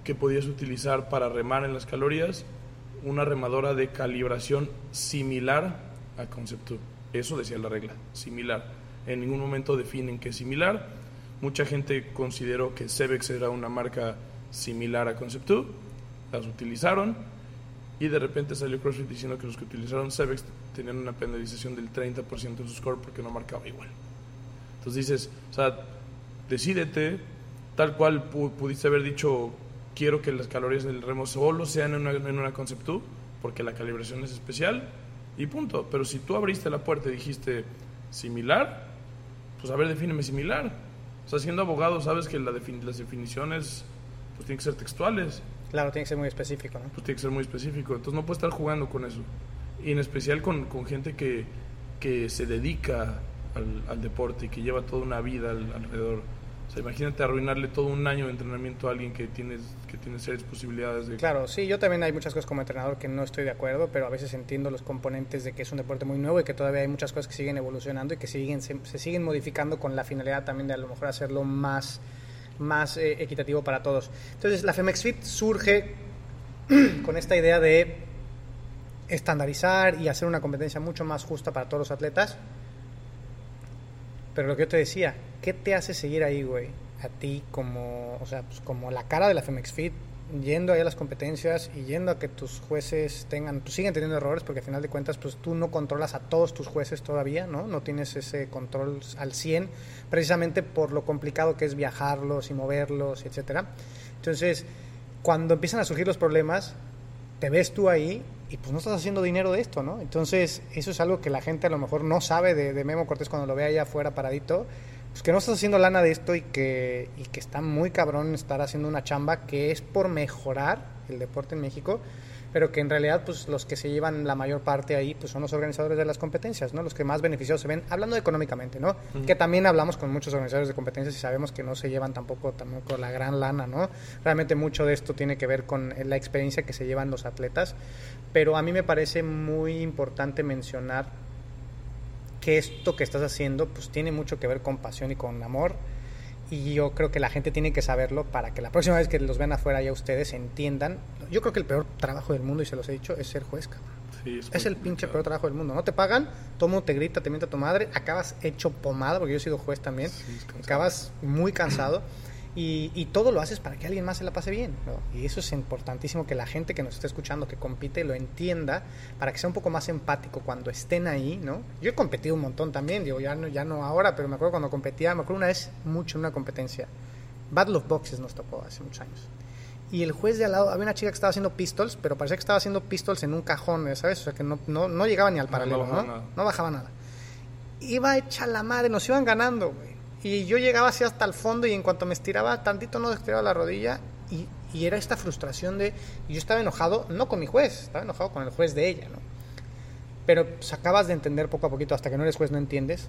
que podías utilizar para remar en las calorías una remadora de calibración similar a Concept2. Eso decía la regla, similar. En ningún momento definen que es similar. Mucha gente consideró que Cebex era una marca similar a Concept2 las utilizaron y de repente salió CrossFit diciendo que los que utilizaron Cebex tenían una penalización del 30% de su score porque no marcaba igual. Entonces dices, o sea, decídete, tal cual pudiste haber dicho, quiero que las calorías del remo solo sean en una, en una Concept 2, porque la calibración es especial, y punto. Pero si tú abriste la puerta y dijiste similar, pues a ver, defíneme similar. O sea, siendo abogado, sabes que la defin las definiciones pues tienen que ser textuales. Claro, tiene que ser muy específico, ¿no? Pues tiene que ser muy específico. Entonces no puedes estar jugando con eso. Y en especial con, con gente que, que se dedica al, deporte y que lleva toda una vida al, alrededor. O sea, imagínate arruinarle todo un año de entrenamiento a alguien que tiene, que tiene serias posibilidades de... Claro, sí, yo también hay muchas cosas como entrenador que no estoy de acuerdo, pero a veces entiendo los componentes de que es un deporte muy nuevo y que todavía hay muchas cosas que siguen evolucionando y que siguen, se, siguen modificando con la finalidad también de a lo mejor hacerlo más más eh, equitativo para todos. Entonces, la Femex Fit surge con esta idea de estandarizar y hacer una competencia mucho más justa para todos los atletas. Pero lo que yo te decía, ¿qué te hace seguir ahí, güey? A ti como, o sea, pues como la cara de la Femex Fit, yendo ahí a las competencias y yendo a que tus jueces tengan, pues siguen teniendo errores porque al final de cuentas pues tú no controlas a todos tus jueces todavía, ¿no? No tienes ese control al 100 precisamente por lo complicado que es viajarlos y moverlos, etcétera. Entonces, cuando empiezan a surgir los problemas, te ves tú ahí y pues no estás haciendo dinero de esto, ¿no? Entonces, eso es algo que la gente a lo mejor no sabe de, de Memo Cortés cuando lo ve allá afuera paradito pues que no estás haciendo lana de esto y que, y que está muy cabrón estar haciendo una chamba que es por mejorar el deporte en México, pero que en realidad pues los que se llevan la mayor parte ahí pues son los organizadores de las competencias, ¿no? Los que más beneficiados se ven, hablando económicamente, ¿no? Uh -huh. Que también hablamos con muchos organizadores de competencias y sabemos que no se llevan tampoco, tampoco la gran lana, ¿no? Realmente mucho de esto tiene que ver con la experiencia que se llevan los atletas, pero a mí me parece muy importante mencionar que esto que estás haciendo pues tiene mucho que ver con pasión y con amor y yo creo que la gente tiene que saberlo para que la próxima vez que los vean afuera ya ustedes entiendan. Yo creo que el peor trabajo del mundo, y se los he dicho, es ser juez, cabrón. es, el pinche peor trabajo del mundo. No te pagan, todo mundo te grita, te miente a tu madre, acabas hecho pomada, porque yo he sido juez también, acabas muy cansado. Y, todo lo haces para que alguien más se la pase bien. Y eso es importantísimo que la gente que nos esté escuchando, que compite, lo entienda para que sea un poco más empático cuando estén ahí. ¿no? Yo he competido un montón también, digo, ya no, ya no ahora, pero me acuerdo cuando competía, me acuerdo una vez mucho en una competencia. Battle of Boxes nos tocó hace muchos años. Y el juez de al lado, había una chica que estaba haciendo pistols, pero parecía que estaba haciendo pistols en un cajón, ¿sabes? O sea, que no, no, no llegaba ni al paralelo, ¿no? ¿no? no bajaba nada. Iba hecha la madre, nos iban ganando, güey y yo llegaba así hasta el fondo y en cuanto me estiraba tantito no estiraba la rodilla y, y era esta frustración de... Yo estaba enojado, no con mi juez, estaba enojado con el juez de ella, ¿no? Pero pues, acabas de entender poco a poquito, hasta que no eres juez no entiendes,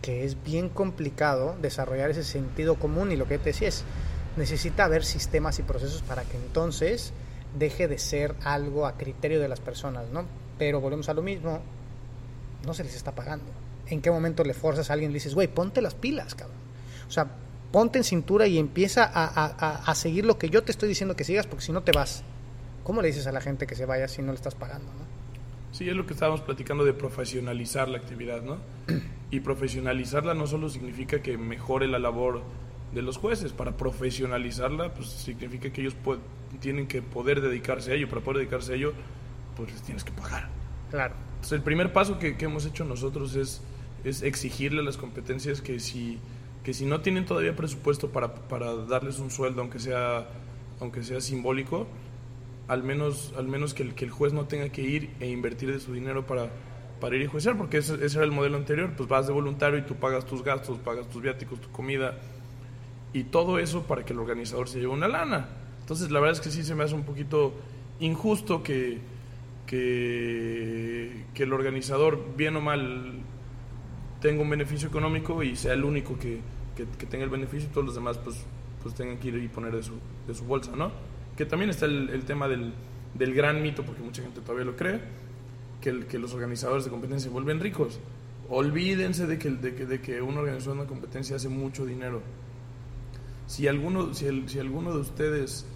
que es bien complicado desarrollar ese sentido común y lo que te decía es, necesita haber sistemas y procesos para que entonces deje de ser algo a criterio de las personas, ¿no? Pero volvemos a lo mismo, no se les está pagando en qué momento le forzas a alguien y le dices, güey, ponte las pilas, cabrón. O sea, ponte en cintura y empieza a, seguir lo que yo te estoy diciendo que sigas, porque si no te vas. ¿Cómo le dices a la gente que se vaya si no le estás pagando? ¿no? Sí, es lo que estábamos platicando de profesionalizar la actividad, ¿no? Y profesionalizarla no solo significa que mejore la labor de los jueces, para profesionalizarla, pues significa que ellos tienen que poder dedicarse a ello, para poder dedicarse a ello, pues les tienes que pagar. Claro. Entonces, el primer paso que, que hemos hecho nosotros es es exigirle las competencias que si, que si no tienen todavía presupuesto para, para darles un sueldo, aunque sea, aunque sea simbólico, al menos, al menos que, el, que el juez no tenga que ir e invertir de su dinero para, para ir y juiciar, porque ese, era el modelo anterior, pues vas de voluntario y tú pagas tus gastos, pagas tus viáticos, tu comida, y todo eso para que el organizador se lleve una lana. Entonces la verdad es que sí se me hace un poquito injusto que, que el organizador, bien o mal, tenga un beneficio económico y sea el único que, que, tenga el beneficio y todos los demás pues, pues tengan que ir y poner de su, de su bolsa, ¿no? Que también está el, el tema del, del, gran mito, porque mucha gente todavía lo cree, que, el, que los organizadores de competencia se vuelven ricos. Olvídense de que, de que, de que una organización de competencia hace mucho dinero. Si alguno, si, el, si alguno de ustedes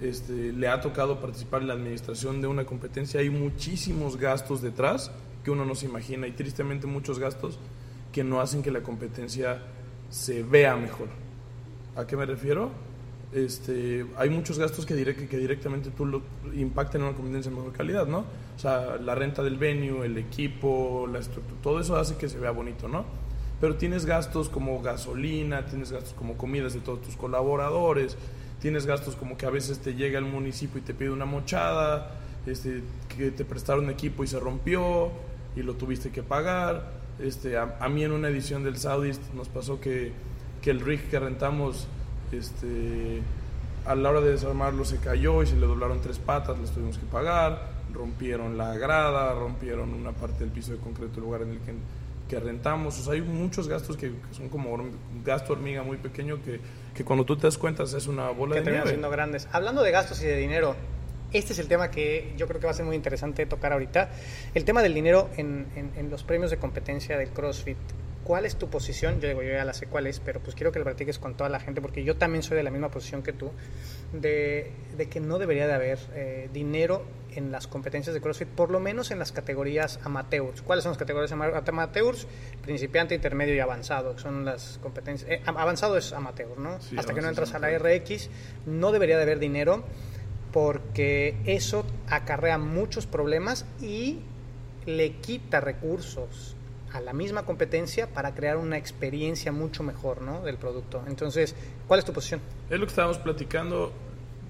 este, le ha tocado participar en la administración de una competencia, hay muchísimos gastos detrás que uno no se imagina y tristemente muchos gastos que no hacen que la competencia se vea mejor. ¿A qué me refiero? Este, hay muchos gastos que, directamente tú lo impactan en una competencia de mejor calidad, ¿no? O sea, la renta del venue, el equipo, la estructura, todo eso hace que se vea bonito, ¿no? Pero tienes gastos como gasolina, tienes gastos como comidas de todos tus colaboradores, tienes gastos como que a veces te llega el municipio y te pide una mochada, este, que te prestaron equipo y se rompió y lo tuviste que pagar este, a, mí en una edición del Saudis nos pasó que, que, el rig que rentamos, este, a la hora de desarmarlo se cayó y se le doblaron tres patas, les tuvimos que pagar, rompieron la grada, rompieron una parte del piso de concreto, el lugar en el que, que rentamos. O sea, hay muchos gastos que, son como un gasto hormiga muy pequeño que, que, cuando tú te das cuenta es una bola de nieve. siendo grandes. Hablando de gastos y de dinero, este es el tema que yo creo que va a ser muy interesante tocar ahorita. El tema del dinero en, en, los premios de competencia del CrossFit. ¿Cuál es tu posición? Yo digo, yo ya la sé cuál es, pero pues quiero que lo practiques con toda la gente, porque yo también soy de la misma posición que tú, de, de que no debería de haber eh, dinero en las competencias de CrossFit, por lo menos en las categorías amateurs. ¿Cuáles son las categorías amateurs? Principiante, intermedio y avanzado, son las competencias. Eh, avanzado es amateur, ¿no? Hasta que no entras a la RX, no debería de haber dinero porque eso acarrea muchos problemas y le quita recursos a la misma competencia para crear una experiencia mucho mejor ¿no? del producto. Entonces, ¿cuál es tu posición? Es lo que estábamos platicando.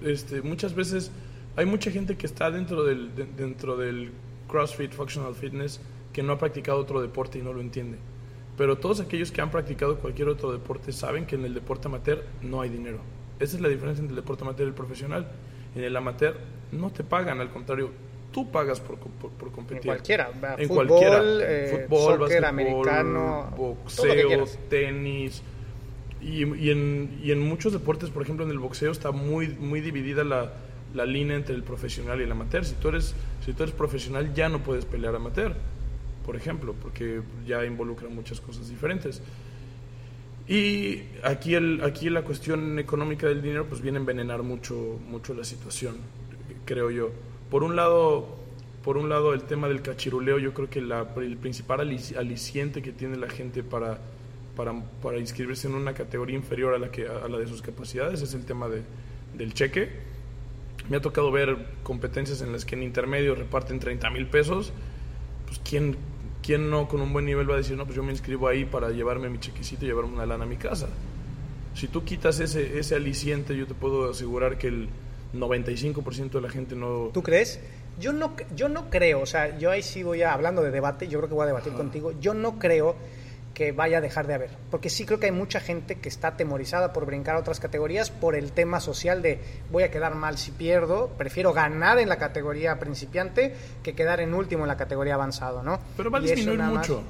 Este, muchas veces hay mucha gente que está dentro del, dentro del CrossFit Functional Fitness que no ha practicado otro deporte y no lo entiende. Pero todos aquellos que han practicado cualquier otro deporte saben que en el deporte amateur no hay dinero. Esa es la diferencia entre el deporte amateur y el profesional. En el amateur no te pagan, al contrario, tú pagas por, por, competir. En cualquiera, en fútbol, cualquiera. Eh, fútbol, soccer, americano, boxeo, tenis. Y, y, en, y en muchos deportes, por ejemplo en el boxeo, está muy, muy dividida la, la línea entre el profesional y el amateur. Si tú, eres, si tú eres profesional ya no puedes pelear amateur. por ejemplo, porque ya involucra muchas cosas diferentes. Y aquí, el, aquí la cuestión económica del dinero pues viene a envenenar mucho, mucho la situación, creo yo. Por un lado, por un lado el tema del cachiruleo, yo creo que la, el principal aliciente que tiene la gente para, para, para, inscribirse en una categoría inferior a la, que, a la de sus capacidades es el tema de, del cheque. Me ha tocado ver competencias en las que en intermedio reparten 30 mil pesos. Pues ¿quién, ¿quién no con un buen nivel va a decir, no, pues yo me inscribo ahí para llevarme mi chequecito y llevarme una lana a mi casa? Si tú quitas ese, ese aliciente, yo te puedo asegurar que el 95% de la gente no... ¿Tú crees? Yo no, yo no creo, o sea, yo ahí sí voy a, hablando de debate, yo creo que voy a debatir contigo, yo no creo que vaya a dejar de haber. Porque sí creo que hay mucha gente que está atemorizada por brincar a otras categorías por el tema social de voy a quedar mal si pierdo, prefiero ganar en la categoría principiante que quedar en último en la categoría avanzado, ¿no? Pero va a disminuir mucho.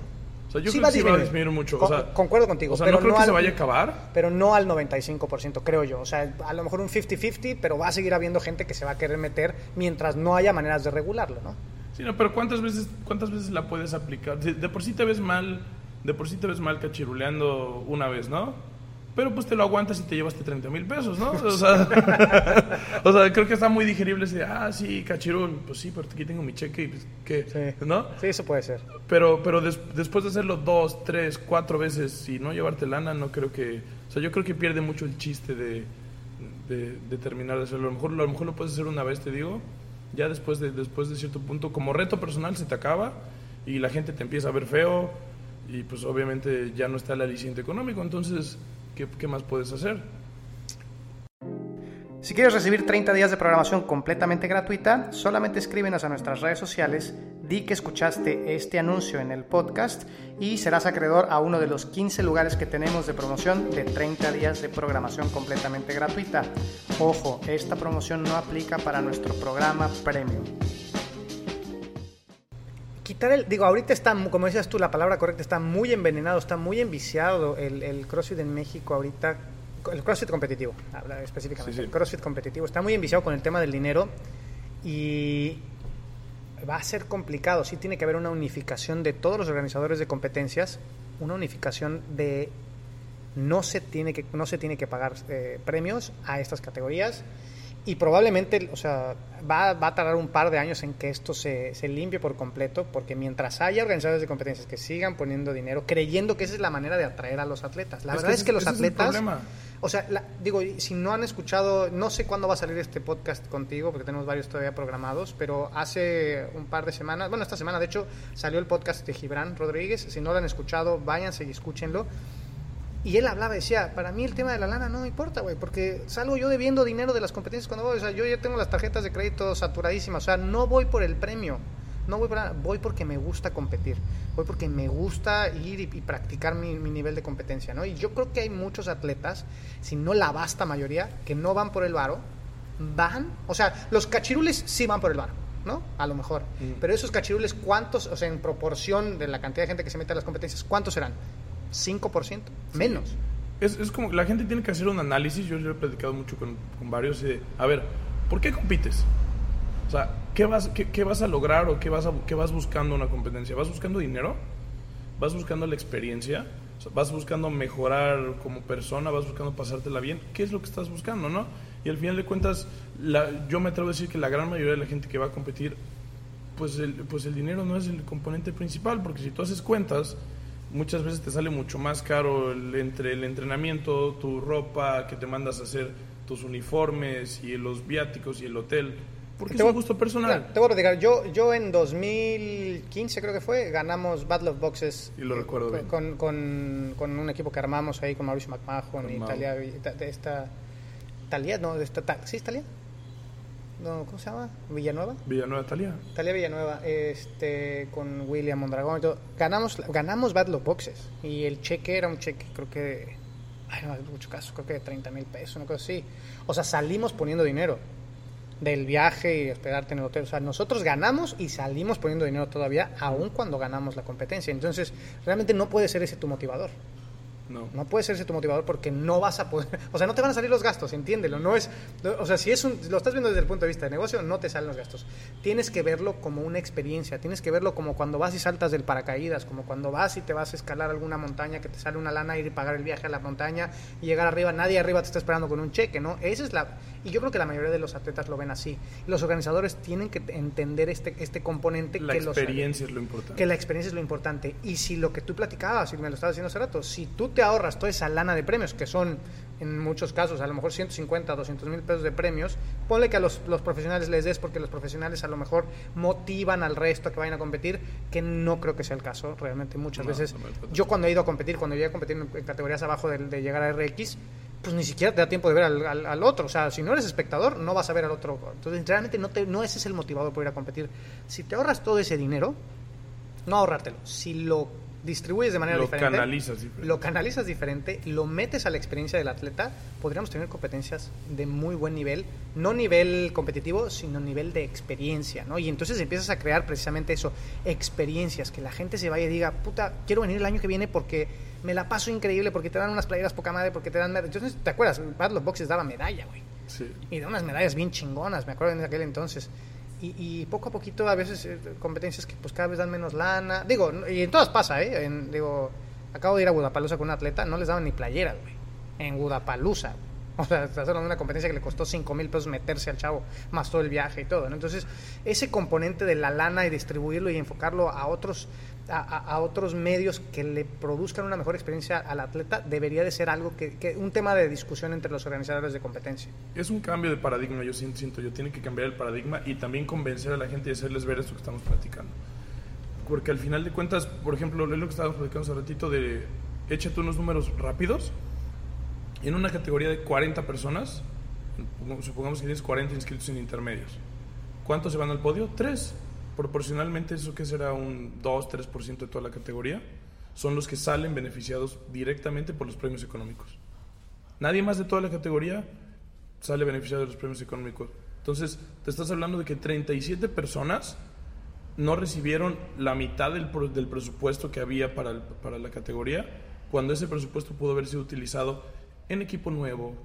O sea, yo creo que sí va a disminuir mucho. concuerdo contigo. O sea, pero no creo que se vaya a acabar. Pero no al 95%, creo yo. O sea, a lo mejor un 50-50, pero va a seguir habiendo gente que se va a querer meter mientras no haya maneras de regularlo, ¿no? Sí, no, pero ¿cuántas veces, cuántas veces la puedes aplicar? de por sí te ves mal de por sí te ves mal cachiruleando una vez, ¿no? Pero pues te lo aguantas y te llevaste 30 mil pesos, ¿no? O sea, o sea, creo que está muy digerible ese, ah, sí, cachirul, pues sí, pero aquí tengo mi cheque y pues, ¿qué? ¿No? Sí, eso puede ser. Pero, pero después de hacerlo dos, tres, cuatro veces y no llevarte lana, no creo que... O sea, yo creo que pierde mucho el chiste de, de, terminar de hacerlo. A lo, mejor, a lo mejor lo puedes hacer una vez, te digo, ya después de, después de cierto punto, como reto personal se te acaba y la gente te empieza a ver feo y pues obviamente ya no está el aliciente económico, entonces, ¿qué, ¿qué, más puedes hacer? Si quieres recibir 30 días de programación completamente gratuita, solamente escríbenos a nuestras redes sociales, di que escuchaste este anuncio en el podcast y serás acreedor a uno de los 15 lugares que tenemos de promoción de 30 días de programación completamente gratuita. Ojo, esta promoción no aplica para nuestro programa premium quitar el, digo, ahorita está, como decías tú, la palabra correcta, está muy envenenado, está muy enviciado el, el CrossFit en México ahorita, el CrossFit competitivo, específicamente, el CrossFit competitivo, está muy enviciado con el tema del dinero y va a ser complicado, sí tiene que haber una unificación de todos los organizadores de competencias, una unificación de no se tiene que, no se tiene que pagar eh, premios a estas categorías y probablemente, o sea, va, va, a tardar un par de años en que esto se, se, limpie por completo, porque mientras haya organizadores de competencias que sigan poniendo dinero, creyendo que esa es la manera de atraer a los atletas. La verdad es que los atletas... o sea, digo, si no han escuchado, no sé cuándo va a salir este podcast contigo, porque tenemos varios todavía programados, pero hace un par de semanas, bueno, esta semana de hecho salió el podcast de Gibran Rodríguez. Si no lo han escuchado, váyanse y escúchenlo y él hablaba, decía, para mí el tema de la lana no me importa, güey, porque salgo yo debiendo dinero de las competencias cuando voy. O sea, yo ya tengo las tarjetas de crédito saturadísimas. O sea, no voy por el premio. No voy por voy porque me gusta competir. Voy porque me gusta ir y, practicar mi, nivel de competencia, ¿no? Y yo creo que hay muchos atletas, si no la vasta mayoría, que no van por el varo, van, o sea, los cachirules sí van por el varo. ¿no? A lo mejor. Mm. Pero esos cachirules, ¿cuántos, o sea, en proporción de la cantidad de gente que se mete a las competencias, cuántos serán? 5%, menos. Es, es, como la gente tiene que hacer un análisis, yo, he platicado mucho con, con varios, a ver, ¿por qué compites? O sea, ¿qué vas, qué, qué vas a lograr o qué vas, a, qué vas buscando una competencia? ¿Vas buscando dinero? ¿Vas buscando la experiencia? ¿Vas buscando mejorar como persona? ¿Vas buscando pasártela bien? ¿Qué es lo que estás buscando, no? Y al final de cuentas, la, yo me atrevo a decir que la gran mayoría de la gente que va a competir, pues el, pues el dinero no es el componente principal, porque si tú haces cuentas, muchas veces te sale mucho más caro entre el entrenamiento, tu ropa que te mandas a hacer, tus uniformes y los viáticos y el hotel. Porque te es un gusto personal. te voy a decir, yo, yo en 2015 creo que fue, ganamos Battle of Boxes. Y lo recuerdo con, Con, con, un equipo que armamos ahí con Mauricio McMahon y Talia, de esta... Talia, no, esta... ¿Sí es Talia? No, ¿cómo se llama? Villanueva. Villanueva Talia. Talia Villanueva, este, con William Mondragón y todo. Ganamos, ganamos Battle of Boxes y el cheque era un cheque, creo que, de, ay, no, mucho caso, creo que de 30 mil pesos, una cosa así. O sea, salimos poniendo dinero del viaje y esperarte en el hotel. O sea, nosotros ganamos y salimos poniendo dinero todavía, aun cuando ganamos la competencia. Entonces, realmente no puede ser ese tu motivador. No. No puede ser ese tu motivador porque no vas a poder, o sea, no te van a salir los gastos, entiéndelo, no es, o sea, si es un, lo estás viendo desde el punto de vista de negocio, no te salen los gastos. Tienes que verlo como una experiencia, tienes que verlo como cuando vas y saltas del paracaídas, como cuando vas y te vas a escalar alguna montaña que te sale una lana ir y pagar el viaje a la montaña y llegar arriba, nadie arriba te está esperando con un cheque, ¿no? Esa es la y yo creo que la mayoría de los atletas lo ven así. Los organizadores tienen que entender este este componente La que los experiencia es lo importante. que la experiencia es lo importante. Y si lo que tú platicabas, y me lo estabas diciendo hace rato, si tú te ahorras toda esa lana de premios, que son en muchos casos a lo mejor 150, 200 mil pesos de premios, ponle que a los, los profesionales les des porque los profesionales a lo mejor motivan al resto a que vayan a competir, que no creo que sea el caso realmente muchas No, veces. no. Yo cuando he ido a competir, cuando llegué a competir en, en categorías abajo de, de llegar a RX, pues ni siquiera te da tiempo de ver al, al- otro. O sea, si no eres espectador, no vas a ver al otro. Entonces, realmente no, te, no ese es el motivador por ir a competir. Si te ahorras todo ese dinero, no ahorrártelo. Si lo distribuyes de manera Lo diferente, canalizas diferente. lo canalizas diferente, lo metes a la experiencia del atleta, podríamos tener competencias de muy buen nivel, no nivel competitivo, sino nivel de experiencia, ¿no? Y entonces empiezas a crear precisamente eso, experiencias, que la gente se vaya y diga, puta, quiero venir el año que viene porque me la paso increíble, porque te dan unas playeras poca madre, porque te dan... Entonces, ¿te acuerdas? Battle of Boxes daba medalla, güey Sí. y de unas medallas bien chingonas, me acuerdo en aquel entonces. Y, y poco a poquito, a veces, eh, competencias que pues cada vez dan menos lana. Digo, y en todas pasa, ¿eh? En- digo, acabo de ir a Gudapalusa con un atleta, no les daban ni playeras, güey. En Gudapalusa. O sea, estás hablando una competencia que le costó 5 mil pesos meterse al chavo, más todo el viaje y todo, ¿no? Entonces, ese componente de la lana y distribuirlo y enfocarlo a otros, a, a- otros medios que le produzcan una mejor experiencia al atleta debería de ser algo que, que un tema de discusión entre los organizadores de competencia. Es un cambio de paradigma, yo siento, yo tiene que cambiar el paradigma y también convencer a la gente y hacerles ver esto que estamos platicando. Porque al final de cuentas, por ejemplo, es lo que estábamos platicando hace ratito de échate unos números rápidos. En una categoría de 40 personas, supongamos que tienes 40 inscritos en intermedios. ¿Cuántos se van al podio? Tres. Proporcionalmente, eso que será un 2-3% de toda la categoría, son los que salen beneficiados directamente por los premios económicos. Nadie más de toda la categoría sale beneficiado de los premios económicos. Entonces, te estás hablando de que 37 personas no recibieron la mitad del, presupuesto que había para, para la categoría, cuando ese presupuesto pudo haber sido utilizado en equipo nuevo,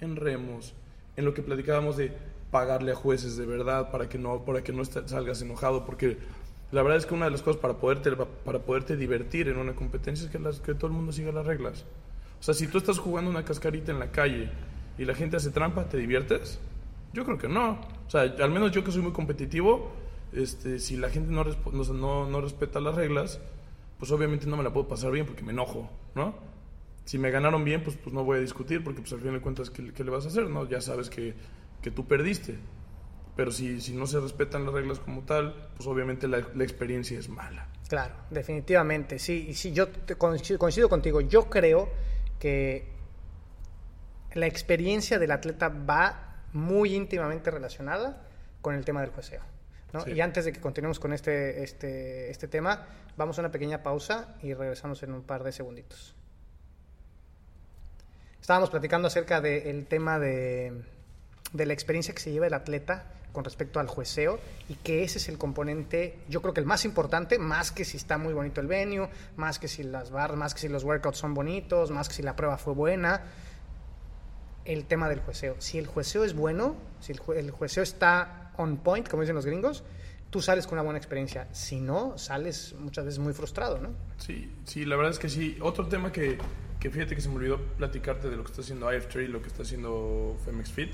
en remos, en lo que platicábamos de pagarle a jueces de verdad para que no, para que no salgas enojado, porque la verdad es que una de las cosas para poderte, para poderte divertir en una competencia es que, las, que todo el mundo siga las reglas. O sea, si tú estás jugando una cascarita en la calle y la gente hace trampa, ¿te diviertes? Yo creo que no. O sea, al menos yo que soy muy competitivo, este, si la gente no, no, no- no respeta las reglas, pues obviamente no me la puedo pasar bien porque me enojo, ¿no? Si me ganaron bien, pues, pues no voy a discutir porque pues al final de cuentas, ¿qué, qué le vas a hacer? ¿no? Ya sabes que, que tú perdiste. Pero si, si no se respetan las reglas como tal, pues obviamente la, la experiencia es mala. Claro, definitivamente, sí, y sí, yo te coincido, coincido contigo. Yo creo que la experiencia del atleta va muy íntimamente relacionada con el tema del jueceo. ¿no? Sí. Y antes de que continuemos con este, este, este tema, vamos a una pequeña pausa y regresamos en un par de segunditos. Estábamos platicando acerca del tema de, de la experiencia que se lleva el atleta con respecto al jueceo y que ese es el componente, yo creo que el más importante, más que si está muy bonito el venue, más que si las barras, más que si los workouts son bonitos, más que si la prueba fue buena, el tema del jueceo. Si el jueceo es bueno, si el, jue- jueceo está on point, como dicen los gringos, tú sales con una buena experiencia. Si no, sales muchas veces muy frustrado, ¿no? Sí, sí, la verdad es que sí. Otro tema que, que fíjate que se me olvidó platicarte de lo que está haciendo IF3 y lo que está haciendo Femex Fit,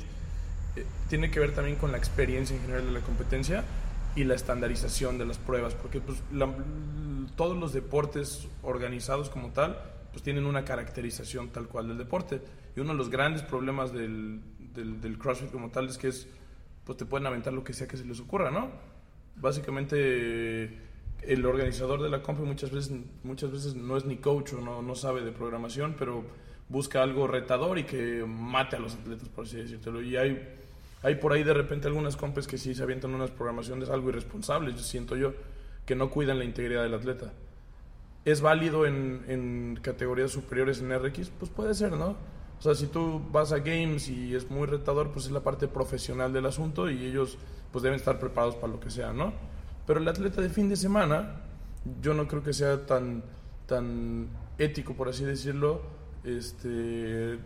eh, tiene que ver también con la experiencia en general de la competencia y la estandarización de las pruebas, porque pues, todos los deportes organizados como tal, pues tienen una caracterización tal cual del deporte. Y uno de los grandes problemas del, del, CrossFit como tal es que es, pues te pueden aventar lo que sea que se les ocurra, ¿no? Básicamente el organizador de la comp muchas veces, muchas veces no es ni coach o no, no sabe de programación, pero busca algo retador y que mate a los atletas, por así decirlo. Y hay, hay por ahí de repente algunas compes que sí se avientan unas programaciones algo irresponsables, yo siento yo, que no cuidan la integridad del atleta. ¿Es válido en, en categorías superiores en RX? Pues puede ser, ¿no? O sea, si tú vas a games y es muy retador, pues es la parte profesional del asunto y ellos pues deben estar preparados para lo que sea, ¿no? Pero el atleta de fin de semana, yo no creo que sea tan, tan ético, por así decirlo, este,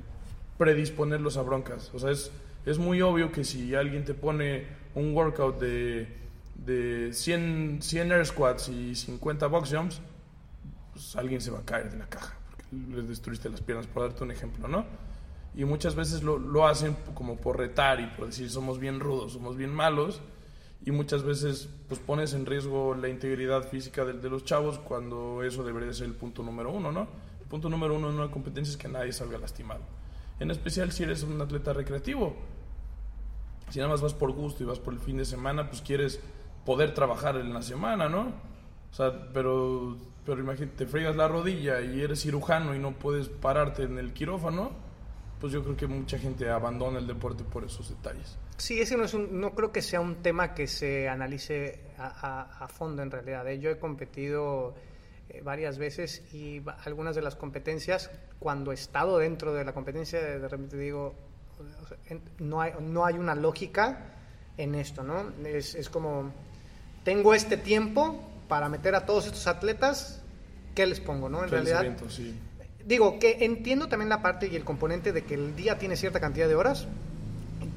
predisponerlos a broncas. O sea, es, es muy obvio que si alguien te pone un workout de, de 100, 100 air squats y 50 box jumps, pues alguien se va a caer de la caja, porque les destruiste las piernas, por darte un ejemplo, ¿no? Y muchas veces lo, lo hacen como por retar y por decir somos bien rudos, somos bien malos, y muchas veces pues pones en riesgo la integridad física de, de, los chavos cuando eso debería ser el punto número uno, ¿no? Punto número uno en una competencia es que nadie salga lastimado. En especial si eres un atleta recreativo. Si nada más vas por gusto y vas por el fin de semana, pues quieres poder trabajar en la semana, ¿no? O sea, pero, pero imagínate, te fregas la rodilla y eres cirujano y no puedes pararte en el quirófano, pues yo creo que mucha gente abandona el deporte por esos detalles. Sí, ese no, es un, no creo que sea un tema que se analice a, a, a fondo en realidad. ¿eh? Yo he competido varias veces y algunas de las competencias, cuando he estado dentro de la competencia, de repente digo, no, hay, no hay una lógica en esto, ¿no? Es, es como, tengo este tiempo para meter a todos estos atletas, ¿qué les pongo, no? En realidad... Sí. Digo que entiendo también la parte y el componente de que el día tiene cierta cantidad de horas,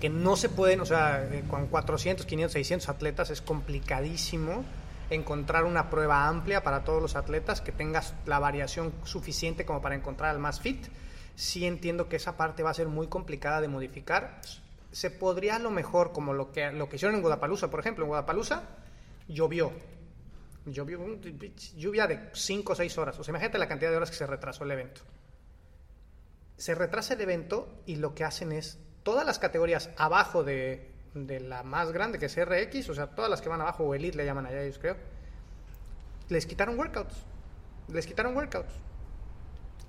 que no se pueden, o sea, eh, con 400, 500, 600 atletas es complicadísimo encontrar una prueba amplia para todos los atletas, que tengas la variación suficiente como para encontrar al más fit. Sí entiendo que esa parte va a ser muy complicada de modificar. Se podría a lo mejor, como lo que, lo que hicieron en Guadalajara, por ejemplo, en Guadalajara llovió. Llovió, lluvia de 5 o 6 horas. O sea, imagínate la cantidad de horas que se retrasó el evento. Se retrasa el evento y lo que hacen es todas las categorías abajo de, de la más grande, que es RX, o sea, todas las que van abajo, o Elite le llaman allá ellos, creo, les quitaron workouts. Les quitaron workouts.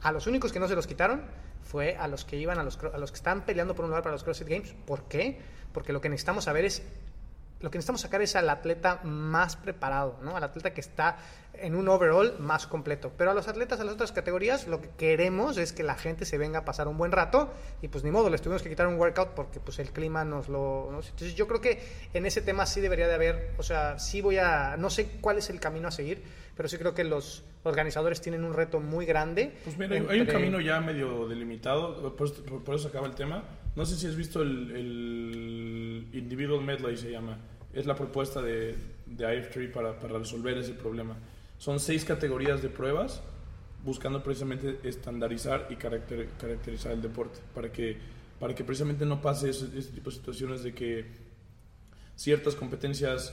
A los únicos que no se los quitaron fue a los que iban a los, a los que estaban peleando por un lugar para los CrossFit Games. ¿Por qué? Porque lo que necesitamos saber es lo que necesitamos sacar es al atleta más preparado, ¿no? Al atleta que está en un overall más completo. Pero a los atletas, a las otras categorías, lo que queremos es que la gente se venga a pasar un buen rato y pues ni modo, les tuvimos que quitar un workout porque pues el clima nos lo... Entonces yo creo que en ese tema sí debería de haber, o sea, sí voy a... No sé cuál es el camino a seguir, pero sí creo que los organizadores tienen un reto muy grande. Pues mira, entre... hay un camino ya medio delimitado, por, por, por, eso acaba el tema. No sé si has visto el, el Individual Medley, se llama. Es la propuesta de, de IF3 para, para resolver ese problema. Son seis categorías de pruebas buscando precisamente estandarizar y caracter, caracterizar el deporte para que, para que precisamente no pase ese, ese, tipo de situaciones de que ciertas competencias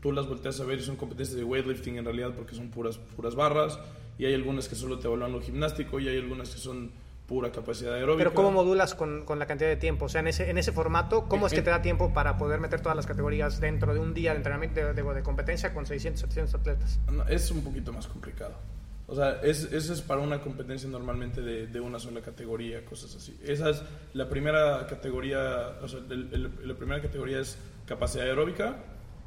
tú las volteas a ver y son competencias de weightlifting en realidad porque son puras, puras barras y hay algunas que solo te evalúan lo gimnástico y hay algunas que son pura capacidad aeróbica. Pero ¿cómo modulas con, con, la cantidad de tiempo? O sea, en ese, en ese formato, ¿cómo es que te da tiempo para poder meter todas las categorías dentro de un día de entrenamiento de, de, de competencia con 600, 700 atletas? No, es un poquito más complicado. O sea, es, eso es para una competencia normalmente de, de, una sola categoría, cosas así. Esa es la primera categoría, o sea, el, el, la primera categoría es capacidad aeróbica,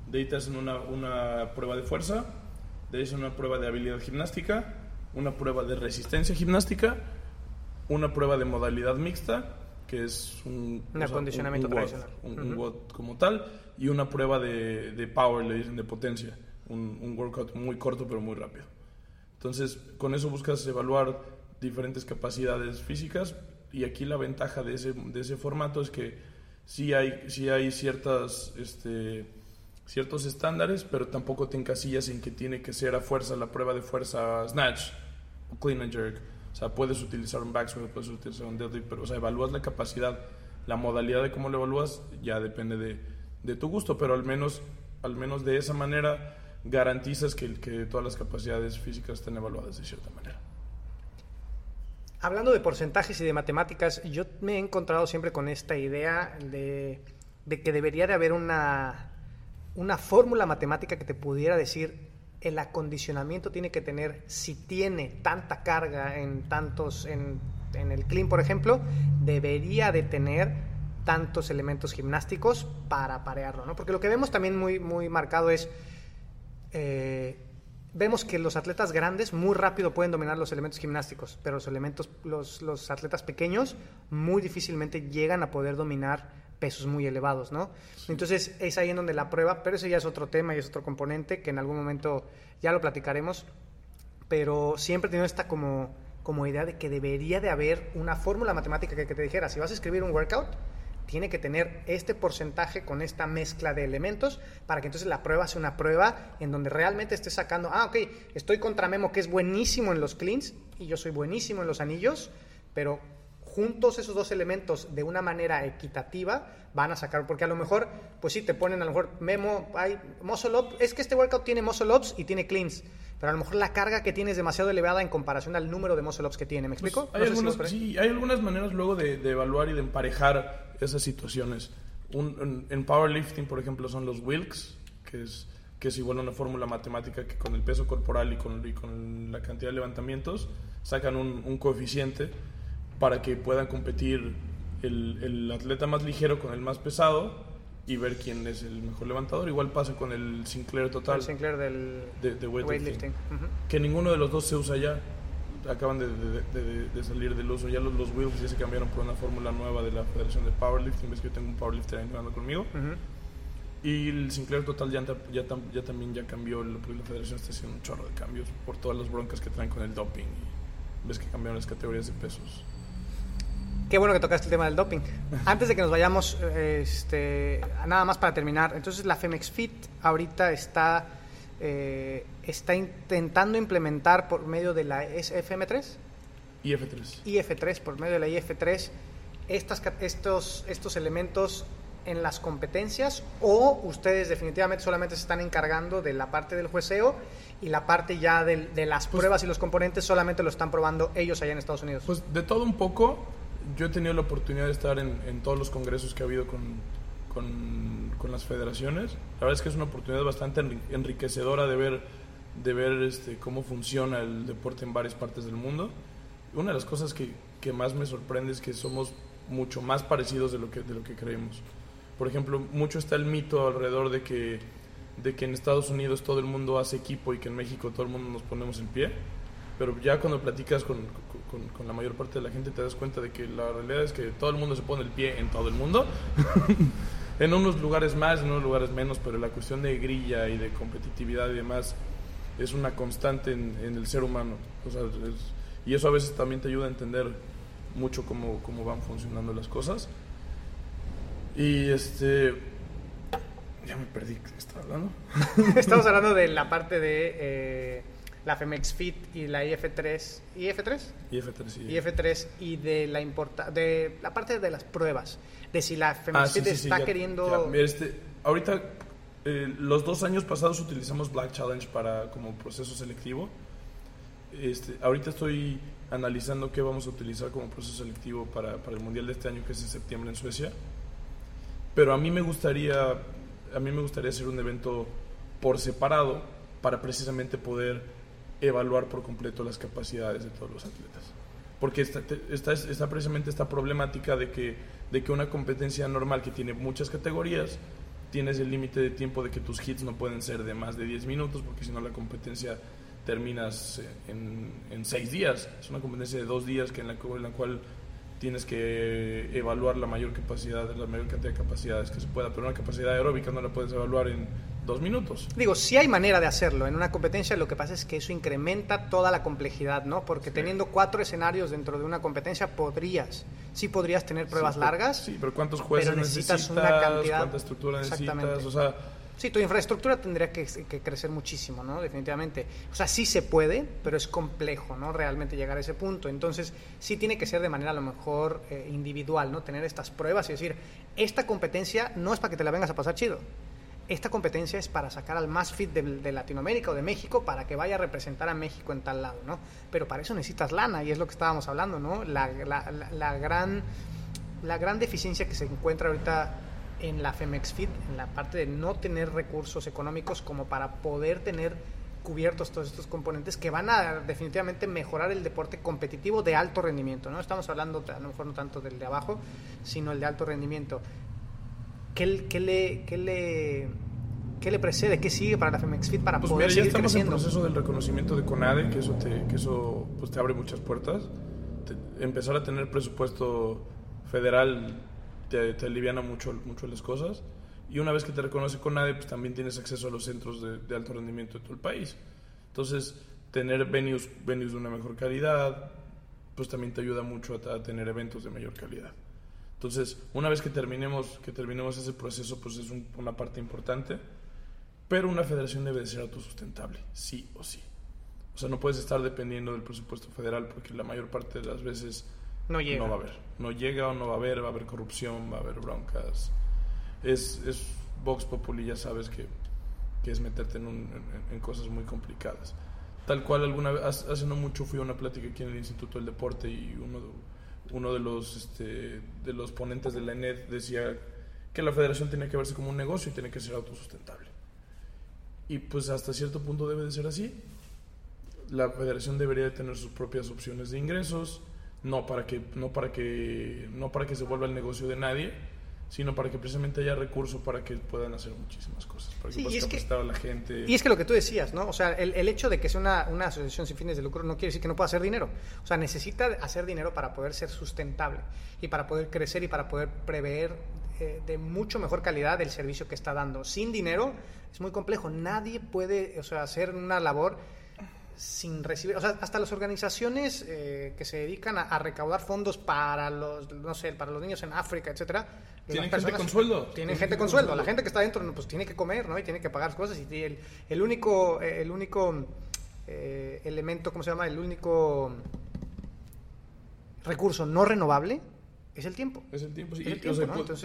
de ahí te hacen una, una prueba de fuerza, de ahí hacen una prueba de habilidad gimnástica, una prueba de resistencia gimnástica, una prueba de modalidad mixta, que es un, un acondicionamiento un, un tradicional. WOD, un, uh -huh. WOD como tal, y una prueba de, de power, le dicen, de potencia. Un, un, workout muy corto pero muy rápido. Entonces, con eso buscas evaluar diferentes capacidades físicas y aquí la ventaja de ese, de ese formato es que sí hay, sí hay ciertas, este, ciertos estándares, pero tampoco te encasillas en que tiene que ser a fuerza la prueba de fuerza snatch o clean and jerk. O sea, puedes utilizar un back squat, puedes utilizar un deadlift, pero o sea, evalúas la capacidad, la modalidad de cómo lo evalúas ya depende de, de tu gusto, pero al menos, al menos de esa manera garantizas que, que todas las capacidades físicas estén evaluadas de cierta manera. Hablando de porcentajes y de matemáticas, yo me he encontrado siempre con esta idea de, de que debería de haber una, una fórmula matemática que te pudiera decir el acondicionamiento tiene que tener, si tiene tanta carga en tantos, en, en el clean, por ejemplo, debería de tener tantos elementos gimnásticos para parearlo, ¿no? Porque lo que vemos también muy, muy marcado es, eh, vemos que los atletas grandes muy rápido pueden dominar los elementos gimnásticos, pero los, elementos, los, los atletas pequeños muy difícilmente llegan a poder dominar pesos muy elevados, ¿no? Sí. Entonces es ahí en donde la prueba, pero ese ya es otro tema y es otro componente que en algún momento ya lo platicaremos, pero siempre tiene esta como, como idea de que debería de haber una fórmula matemática que, que te dijera, si vas a escribir un workout, tiene que tener este porcentaje con esta mezcla de elementos para que entonces la prueba sea una prueba en donde realmente estés sacando, ah, ok, estoy contra Memo que es buenísimo en los cleans y yo soy buenísimo en los anillos, pero juntos esos dos elementos de una manera equitativa van a sacar, porque a lo mejor, pues sí, te ponen a lo mejor Memo, hay muscle up, es que este workout tiene muscle ups y tiene cleans, pero a lo mejor la carga que tiene es demasiado elevada en comparación al número de muscle ups que tiene, ¿me Pues explico? hay, No sé si algunas, sí, hay algunas maneras luego de, de evaluar y de emparejar esas situaciones. Un- en, en powerlifting, por ejemplo, son los Wilks, que es, que es igual a una fórmula matemática que con el peso corporal y con, y con la cantidad de levantamientos sacan un, un coeficiente para que puedan competir el, el atleta más ligero con el más pesado y ver quién es el mejor levantador. Igual pasa con el Sinclair total el Sinclair del de, de weightlifting que ninguno de los dos se usa ya. Acaban de, de- de- de salir del uso. Ya los, los wheels ya se cambiaron por una fórmula nueva de la Federación de Powerlifting. Ves que yo tengo un powerlifter entrenando conmigo. Y el Sinclair Total ya, ta- ya, tam- ya también ya cambió. porque La Federación está haciendo un chorro de cambios por todas las broncas que traen con el doping. Ves que cambiaron las categorías de pesos. Qué bueno que tocaste el tema del doping. Antes de que nos vayamos, este, nada más para terminar. Entonces, la Femex Fit ahorita está, eh, está intentando implementar por medio de la FM3, Y F3. IF3, por medio de la IF3, estas, estos, estos elementos en las competencias o ustedes definitivamente solamente se están encargando de la parte del jueceo y la parte ya del- de las Pues- pruebas y los componentes solamente lo están probando ellos allá en Estados Unidos. Pues de todo un poco, yo he tenido la oportunidad de estar en, todos los congresos que ha habido con, con, las federaciones. La verdad es que es una oportunidad bastante enri- enriquecedora de ver, de ver este, cómo funciona el deporte en varias partes del mundo. Una de las cosas que, que más me sorprende es que somos mucho más parecidos de lo que, de lo que creemos. Por ejemplo, mucho está el mito alrededor de que, de que en Estados Unidos todo el mundo hace equipo y que en México todo el mundo nos ponemos en pie. Pero ya cuando platicas con, con- la mayor parte de la gente te das cuenta de que la realidad es que todo el mundo se pone el pie en todo el mundo. en unos lugares más, en unos lugares menos, pero la cuestión de grilla y de competitividad y demás es una constante en, el ser humano. Y eso a veces también te ayuda a entender mucho cómo, cómo van funcionando las cosas. Y este... Ya me perdí, ¿qué hablando? Estamos hablando de la parte de eh, la Femex Fit y la IF3. ¿IF3? Y F3 sí. IF3 y de la importa de la parte de las pruebas. De si la Femex Ah, Fit sí, sí, está ya- queriendo. ya. Mira, este, ahorita, eh, los dos años pasados utilizamos Black Challenge para como proceso selectivo. Este, ahorita estoy analizando qué vamos a utilizar como proceso selectivo para, para el Mundial de este año, que es en septiembre en Suecia. Pero a mí me gustaría, a mí me gustaría hacer un evento por separado para precisamente poder evaluar por completo las capacidades de todos los atletas. Porque está, está, precisamente esta problemática de que, de que una competencia normal que tiene muchas categorías, tienes el límite de tiempo de que tus hits no pueden ser de más de 10 minutos, porque si no la competencia terminas eh, en, en 6 días. Es una competencia de 2 días que en, la, cu- en la cual tienes que evaluar la mayor capacidad, la mayor cantidad de capacidades que se pueda, pero una capacidad aeróbica no la puedes evaluar en 2 minutos. Digo, sí hay manera de hacerlo en una competencia, lo que pasa es que eso incrementa toda la complejidad, ¿no? Porque teniendo cuatro escenarios dentro de una competencia podrías, sí podrías tener pruebas Sí, pero- largas. Sí, pero ¿cuántos jueces pero necesitas? necesitas una cantidad- ¿Cuánta estructura Exactamente. necesitas? O sea, Sí, tu infraestructura tendría que, que crecer muchísimo, ¿no? Definitivamente. O sea, sí se puede, pero es complejo, ¿no? Realmente llegar a ese punto. Entonces, sí tiene que ser de manera a lo mejor eh, individual, ¿no? Tener estas pruebas y decir, esta competencia no es para que te la vengas a pasar chido. Esta competencia es para sacar al más fit de, Latinoamérica o de México para que vaya a representar a México en tal lado, ¿no? Pero para eso necesitas lana y es lo que estábamos hablando, ¿no? La- la gran, la gran deficiencia que se encuentra ahorita en la Femex Fit, en la parte de no tener recursos económicos como para poder tener cubiertos todos estos componentes que van a definitivamente mejorar el deporte competitivo de alto rendimiento, ¿no? Estamos hablando a lo mejor no tanto del de abajo, sino el de alto rendimiento. ¿Qué, qué le, qué le, qué le precede? ¿Qué sigue para la Femex Fit para Pues poder mira, ya seguir estamos creciendo? en proceso del reconocimiento de CONADE, que eso te, que eso, pues, te abre muchas puertas. Te- empezar a tener presupuesto federal te, te aliviana mucho, mucho las cosas. Y una vez que te reconoce CONADE, pues también tienes acceso a los centros de, de alto rendimiento de todo el país. Entonces, tener venues, venues de una mejor calidad, pues también te ayuda mucho a, tener eventos de mayor calidad. Entonces, una vez que terminemos, que terminemos ese proceso, pues es una parte importante, pero una federación debe de ser autosustentable, sí o sí. O sea, no puedes estar dependiendo del presupuesto federal porque la mayor parte de las veces no, llega. no va a haber. No llega o no va a haber, va a haber corrupción, va a haber broncas. Es, es Vox Populi, ya sabes que, que es meterte en, en, cosas muy complicadas. Tal cual, alguna vez, hace no mucho fui a una plática aquí en el Instituto del Deporte y uno uno de los, este, de los ponentes de la ENED decía que la federación tiene que verse como un negocio y tiene que ser autosustentable. Y pues hasta cierto punto debe de ser así. La federación debería de tener sus propias opciones de ingresos, no para que, no para que, no para que se vuelva el negocio de nadie, sino para que precisamente haya recursos para que puedan hacer muchísimas cosas, para que puedan capacitar a la gente. Y es que lo que tú decías, ¿no? O sea, el, el hecho de que sea una, una, asociación sin fines de lucro no quiere decir que no pueda hacer dinero. O sea, necesita hacer dinero para poder ser sustentable y para poder crecer y para poder prever eh, de mucho mejor calidad el servicio que está dando. Sin dinero es muy complejo. Nadie puede o sea, hacer una labor sin recibir, o sea, hasta las organizaciones eh, que se dedican a, recaudar fondos para los, no sé, para los niños en África, etcétera. Tienen gente con sueldo. Tienen gente con sueldo. La gente que está dentro, pues tiene que comer, ¿no? Y tiene que pagar cosas. Y el, el único, el único eh, elemento, ¿cómo se llama? El único recurso no renovable es el tiempo. Es el tiempo, sí.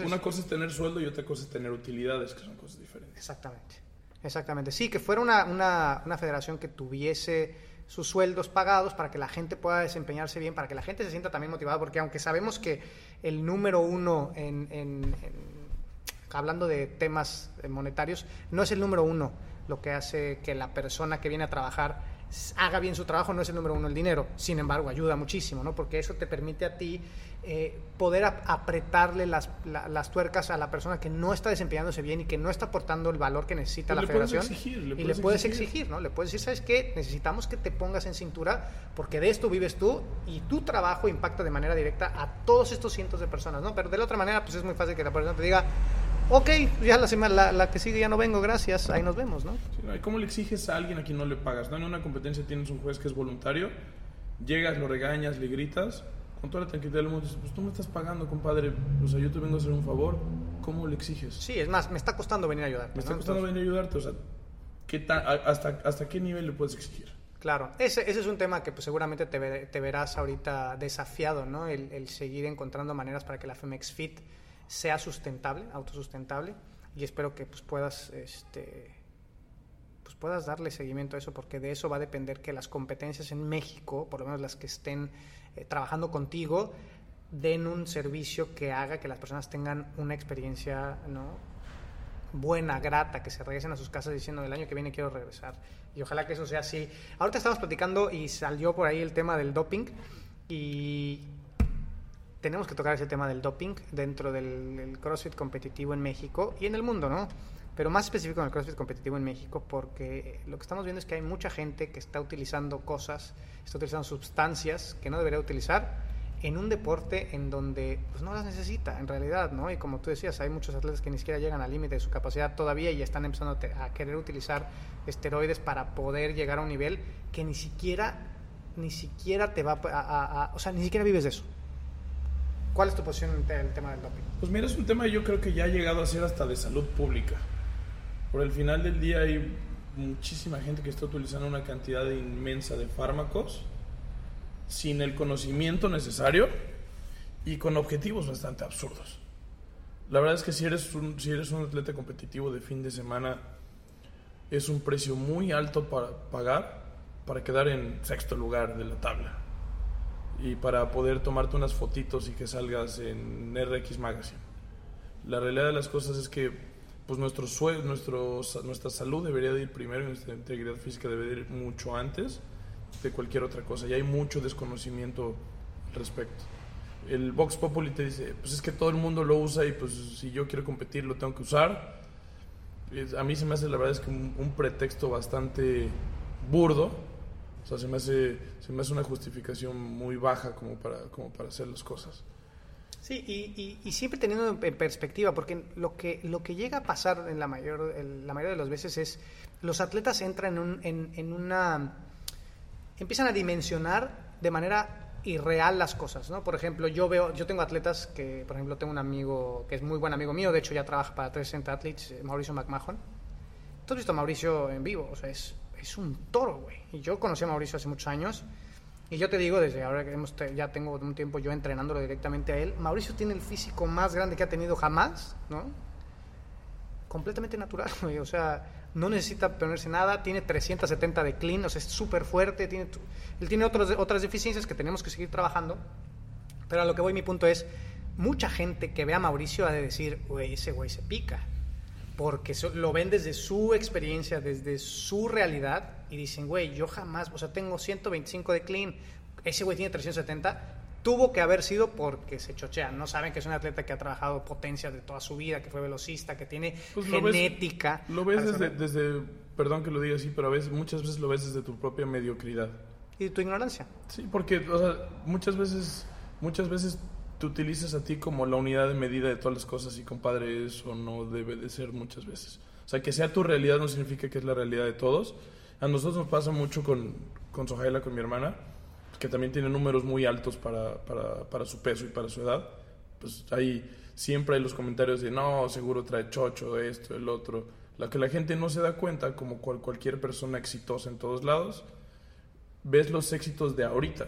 una cosa es tener sueldo y otra cosa es tener utilidades, que son cosas diferentes. Exactamente. Exactamente. Sí, que fuera una, una, una, federación que tuviese sus sueldos pagados para que la gente pueda desempeñarse bien, para que la gente se sienta también motivada, porque aunque sabemos que el número uno en, en, hablando de temas monetarios, no es el número uno lo que hace que la persona que viene a trabajar haga bien su trabajo, no es el número uno el dinero. Sin embargo, ayuda muchísimo, ¿no? Porque eso te permite a ti eh, poder apretarle las, las, tuercas a la persona que no está desempeñándose bien y que no está aportando el valor que necesita pues la federación. y le puedes exigir. ¿no? Le puedes decir, ¿sabes qué? Necesitamos que te pongas en cintura porque de esto vives tú y tu trabajo impacta de manera directa a todos estos cientos de personas, ¿no? Pero de la otra manera, pues es muy fácil que la persona te diga, ok, ya la, semana, la, que sigue ya no vengo, gracias, ahí nos vemos, ¿no? ¿Cómo le exiges a alguien a quien no le pagas? ¿no? En una competencia tienes un juez que es voluntario, llegas, lo regañas, le gritas con toda la tranquilidad del mundo, pues tú me estás pagando, compadre, o sea, yo te vengo a hacer un favor, ¿cómo le exiges? Sí, es más, me está costando venir a ayudarte. Me está costando venir a ayudarte, o sea, ¿qué hasta, ¿hasta qué nivel le puedes exigir? Claro, ese, ese es un tema que pues, seguramente te, te verás ahorita desafiado, ¿no? El, el, seguir encontrando maneras para que la Femex Fit sea sustentable, autosustentable, y espero que pues, puedas este, pues puedas darle seguimiento a eso, porque de eso va a depender que las competencias en México, por lo menos las que estén eh, trabajando contigo den un servicio que haga que las personas tengan una experiencia ¿no? buena, grata, que se regresen a sus casas diciendo el año que viene quiero regresar. Y ojalá que eso sea así. Ahorita estamos platicando y salió por ahí el tema del doping y tenemos que tocar ese tema del doping dentro del, CrossFit competitivo en México y en el mundo, ¿no? pero más específico en el CrossFit competitivo en México, porque lo que estamos viendo es que hay mucha gente que está utilizando cosas, está utilizando sustancias que no debería utilizar en un deporte en donde pues no las necesita en realidad, ¿no? Y como tú decías, hay muchos atletas que ni siquiera llegan al límite de su capacidad todavía y están empezando a querer utilizar esteroides para poder llegar a un nivel que ni siquiera ni siquiera te va a, o sea, ni siquiera vives de eso. ¿Cuál es tu posición en el tema del doping? Pues mira, es un tema yo creo que ya ha llegado a ser hasta de salud pública. Por el final del día hay muchísima gente que está utilizando una cantidad inmensa de fármacos sin el conocimiento necesario y con objetivos bastante absurdos. La verdad es que si eres un, si eres un atleta competitivo de fin de semana, es un precio muy alto para pagar para quedar en sexto lugar de la tabla y para poder tomarte unas fotitos y que salgas en RX Magazine. La realidad de las cosas es que pues nuestro, nuestro nuestra salud debería de ir primero nuestra integridad física debe ir mucho antes de cualquier otra cosa. Y hay mucho desconocimiento al respecto. El Vox Populi te dice, pues es que todo el mundo lo usa y pues si yo quiero competir lo tengo que usar. A mí se me hace la verdad es que un, pretexto bastante burdo. O sea, se me, hace, se me hace una justificación muy baja como para, como para hacer las cosas. Sí, y, y, siempre teniendo en perspectiva, porque lo que, lo que llega a pasar en la mayor, la mayoría de las veces es los atletas entran en, un, en, en una... empiezan a dimensionar de manera irreal las cosas, ¿no? Por ejemplo, yo veo, yo tengo atletas que, por ejemplo, tengo un amigo que es muy buen amigo mío, de hecho ya trabaja para 360 Athletes, eh, Mauricio McMahon. ¿Tú has visto a Mauricio en vivo? O sea, es, es un toro, güey. Y yo conocí a Mauricio hace muchos años. Y yo te digo, desde ahora que hemos ya tengo un tiempo yo entrenándolo directamente a él, Mauricio tiene el físico más grande que ha tenido jamás, ¿no? Completamente natural, güey. O sea, no necesita ponerse nada, tiene 370 de clean, o sea, es súper fuerte, tiene, él tiene otras, otras deficiencias que tenemos que seguir trabajando, pero a lo que voy mi punto es, mucha gente que ve a Mauricio ha de decir, güey, ese güey se pica, porque lo ven desde su experiencia, desde su realidad, y dicen, güey, yo jamás, o sea, tengo 125 de clean, ese güey tiene 370, tuvo que haber sido porque se chochea. No saben que es un atleta que ha trabajado potencia de toda su vida, que fue velocista, que tiene pues genética. Lo ves, desde, desde, perdón que lo diga así, pero a veces, muchas veces lo ves desde tu propia mediocridad. Y tu ignorancia. Sí, porque o sea, muchas veces, muchas veces te utilizas a ti como la unidad de medida de todas las cosas y compadre, eso no debe de ser muchas veces. O sea, que sea tu realidad no significa que es la realidad de todos. A nosotros nos pasa mucho con, con Sohaila, con mi hermana que también tiene números muy altos para, para, para, su peso y para su edad, pues ahí siempre hay los comentarios de no, seguro trae chocho, esto, el otro. La que la gente no se da cuenta, como cual, cualquier persona exitosa en todos lados, ves los éxitos de ahorita,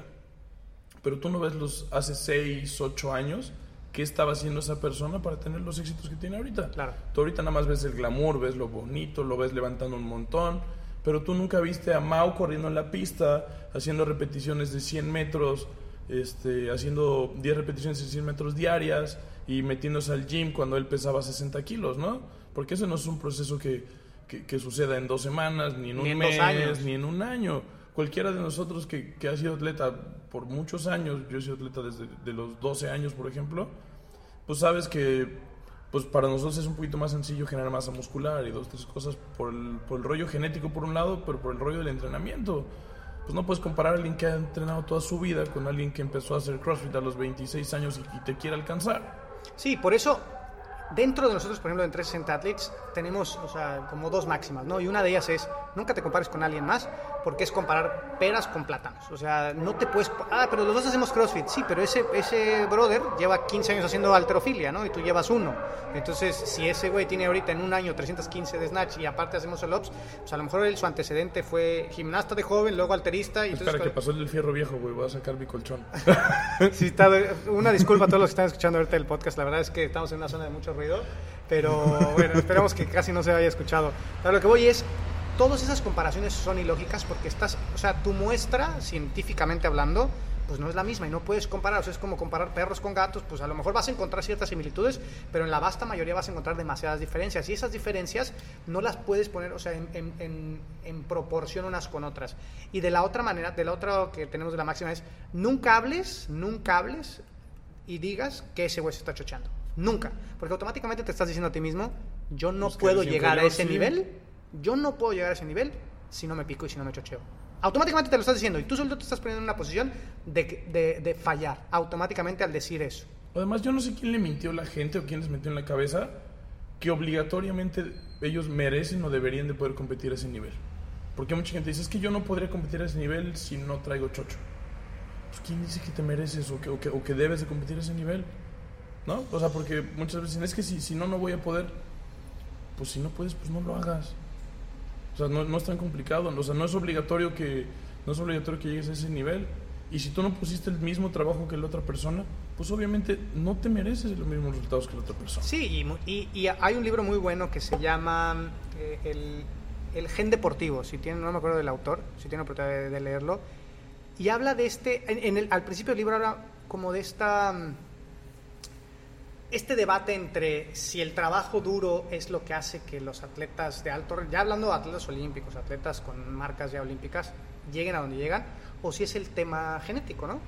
pero tú no ves los hace 6, 8 años qué estaba haciendo esa persona para tener los éxitos que tiene ahorita. Claro. Tú ahorita nada más ves el glamour, ves lo bonito, lo ves levantando un montón, pero tú nunca viste a Mao corriendo en la pista, haciendo repeticiones de 100 metros, este, haciendo 10 repeticiones de 100 metros diarias y metiéndose al gym cuando él pesaba 60 kilos, ¿no? Porque eso no es un proceso que, que, suceda en dos semanas, ni en un mes, ni en un año. Cualquiera de nosotros que, que, ha sido atleta por muchos años, yo he sido atleta desde de los 12 años, por ejemplo, pues sabes que pues para nosotros es un poquito más sencillo generar masa muscular y dos, tres cosas por el, por el rollo genético por un lado, pero por el rollo del entrenamiento. Pues no puedes comparar a alguien que ha entrenado toda su vida con alguien que empezó a hacer CrossFit a los 26 años y, y te quiere alcanzar. Sí, por eso dentro de nosotros, por ejemplo, en 360 Athletes, tenemos o sea, como dos máximas, ¿no? Y una de ellas es, nunca te compares con alguien más, porque es comparar peras con plátanos. O sea, no te puedes... Ah, pero los dos hacemos CrossFit, sí, pero ese, ese brother lleva 15 años haciendo alterofilia, ¿no? Y tú llevas uno. Entonces, si ese güey tiene ahorita en un año 315 de snatch y aparte hacemos el ops, pues a lo mejor él, su antecedente fue gimnasta de joven, luego alterista. Y Espera, entonces, que pasó el del fierro viejo, güey, voy a sacar mi colchón. sí, está, una disculpa a todos los que están escuchando ahorita el podcast, la verdad es que estamos en una zona de mucho ruido. Pero bueno, esperamos que casi no se haya escuchado. Pero lo que voy es, todas esas comparaciones son ilógicas porque estás, o sea, tu muestra, científicamente hablando, pues no es la misma y no puedes comparar. O sea, es como comparar perros con gatos, pues a lo mejor vas a encontrar ciertas similitudes, pero en la vasta mayoría vas a encontrar demasiadas diferencias. Y esas diferencias no las puedes poner, o sea, en, proporción unas con otras. Y de la otra manera, de la otra que tenemos de la máxima es, nunca hables, nunca hables y digas que ese se está chochando. Nunca. Porque automáticamente te estás diciendo a ti mismo, yo no puedo llegar a ese nivel, yo no puedo llegar a ese nivel si no me pico y si no me chocheo. Automáticamente te lo estás diciendo y tú solo te estás poniendo en una posición de, de, fallar automáticamente al decir eso. Además, yo no sé quién le mintió a la gente o quién les metió en la cabeza que obligatoriamente ellos merecen o deberían de poder competir a ese nivel. Porque mucha gente dice, es que yo no podría competir a ese nivel si no traigo chocho. Pues, ¿quién dice que te mereces o que, o que, o que debes de competir a ese nivel? ¿No? O sea, porque muchas veces dicen, es que si, si no, no voy a poder. Pues si no puedes, pues no lo hagas. O sea, no, no, es tan complicado. O sea, no es obligatorio que no es obligatorio que llegues a ese nivel. Y si tú no pusiste el mismo trabajo que la otra persona, pues obviamente no te mereces los mismos resultados que la otra persona. Sí, y, y, hay un libro muy bueno que se llama eh, el, el, Gen Deportivo. Si tienen, no me acuerdo del autor, si tienen oportunidad de, leerlo. Y habla de este, en, en el, al principio del libro habla como de esta este debate entre si el trabajo duro es lo que hace que los atletas de alto, ya hablando de atletas olímpicos, atletas con marcas ya olímpicas, lleguen a donde llegan, o si es el tema genético, ¿no?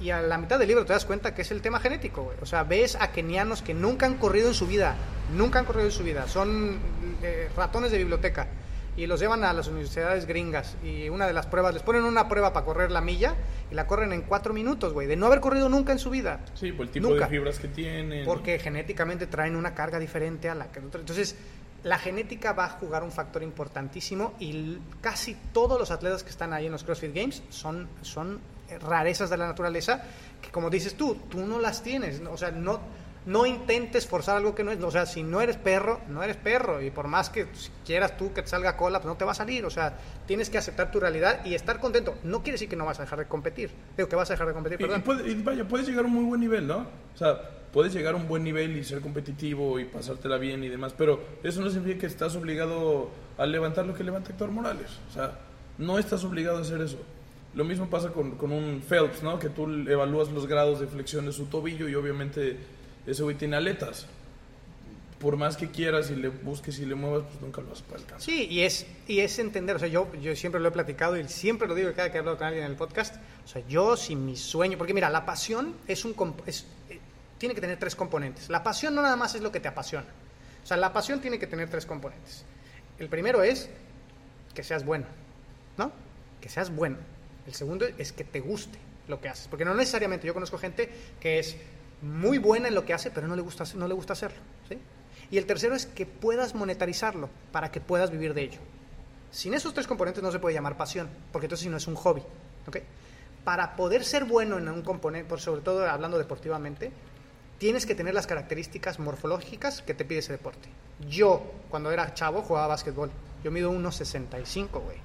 Y a la mitad del libro te das cuenta que es el tema genético, O sea, ves a kenianos que nunca han corrido en su vida, nunca han corrido en su vida, son eh, ratones de biblioteca y los llevan a las universidades gringas y una de las pruebas, les ponen una prueba para correr la milla y la corren en cuatro minutos, güey, de no haber corrido nunca en su vida. Sí, por el tipo de fibras que tienen. Porque genéticamente traen una carga diferente a la que... Entonces, la genética va a jugar un factor importantísimo y casi todos los atletas que están ahí en los CrossFit Games son, son rarezas de la naturaleza que como dices tú, tú no las tienes, o sea, no, no intentes forzar algo que no es, o sea, si no eres perro, no eres perro, y por más que quieras tú que te salga cola, pues no te va a salir, o sea, tienes que aceptar tu realidad y estar contento. No quiere decir que no vas a dejar de competir, digo que vas a dejar de competir, perdón. Y, vaya, puedes llegar a un muy buen nivel, ¿no? O sea, puedes llegar a un buen nivel y ser competitivo y pasártela bien y demás, pero eso no significa que estás obligado a levantar lo que levanta Héctor Morales, o sea, no estás obligado a hacer eso. Lo mismo pasa con, con un Phelps, ¿no? Que tú evalúas los grados de flexión de su tobillo y obviamente ese güey tiene aletas. Por más que quieras y le busques y le muevas, pues nunca lo vas a alcanzar. Sí, y es, y es entender, o sea, yo, yo siempre lo he platicado y siempre lo digo cada que he hablado con alguien en el podcast, o sea, yo si mi sueño, porque mira, la pasión es un, es, eh, tiene que tener tres componentes. La pasión no nada más es lo que te apasiona. O sea, la pasión tiene que tener tres componentes. El primero es que seas bueno, ¿no? Que seas bueno. El segundo es que te guste lo que haces, porque no necesariamente yo conozco gente que es muy buena en lo que hace, pero no le gusta, no le gusta hacerlo. ¿sí? Y el tercero es que puedas monetarizarlo para que puedas vivir de ello. Sin esos tres componentes no se puede llamar pasión, porque entonces si no es un hobby. ¿okay? Para poder ser bueno en un componente, por sobre todo hablando deportivamente, tienes que tener las características morfológicas que te pide ese deporte. Yo, cuando era chavo, jugaba básquetbol. Yo mido 1,65, güey.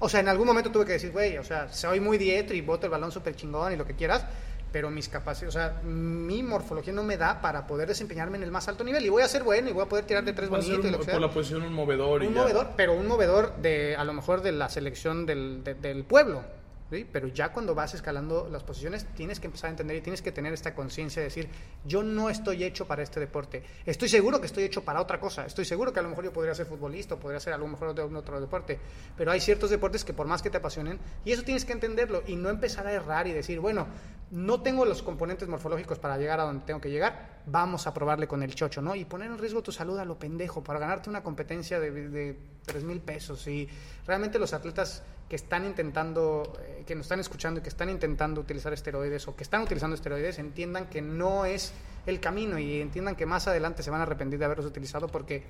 O sea, en algún momento tuve que decir, güey, o sea, soy muy dietro y boto el balón súper chingón y lo que quieras, pero mis capacidades, o sea, mi morfología no me da para poder desempeñarme en el más alto nivel y voy a ser bueno y voy a poder tirar de tres bonitos y lo que sea. Por la posición un movedor. Un movedor, pero un movedor de, a lo mejor de la selección del, del pueblo. Pero ya cuando vas escalando las posiciones tienes que empezar a entender y tienes que tener esta conciencia de decir, yo no estoy hecho para este deporte. Estoy seguro que estoy hecho para otra cosa. Estoy seguro que a lo mejor yo podría ser futbolista o podría ser a lo mejor de otro deporte. Pero hay ciertos deportes que por más que te apasionen, y eso tienes que entenderlo y no empezar a errar y decir, bueno, no tengo los componentes morfológicos para llegar a donde tengo que llegar, vamos a probarle con el chocho, ¿no? Y poner en riesgo tu salud a lo pendejo para ganarte una competencia de, de 3 mil pesos. Y realmente los atletas que están intentando, eh, que nos están escuchando y que están intentando utilizar esteroides o que están utilizando esteroides, entiendan que no es el camino y entiendan que más adelante se van a arrepentir de haberlos utilizado porque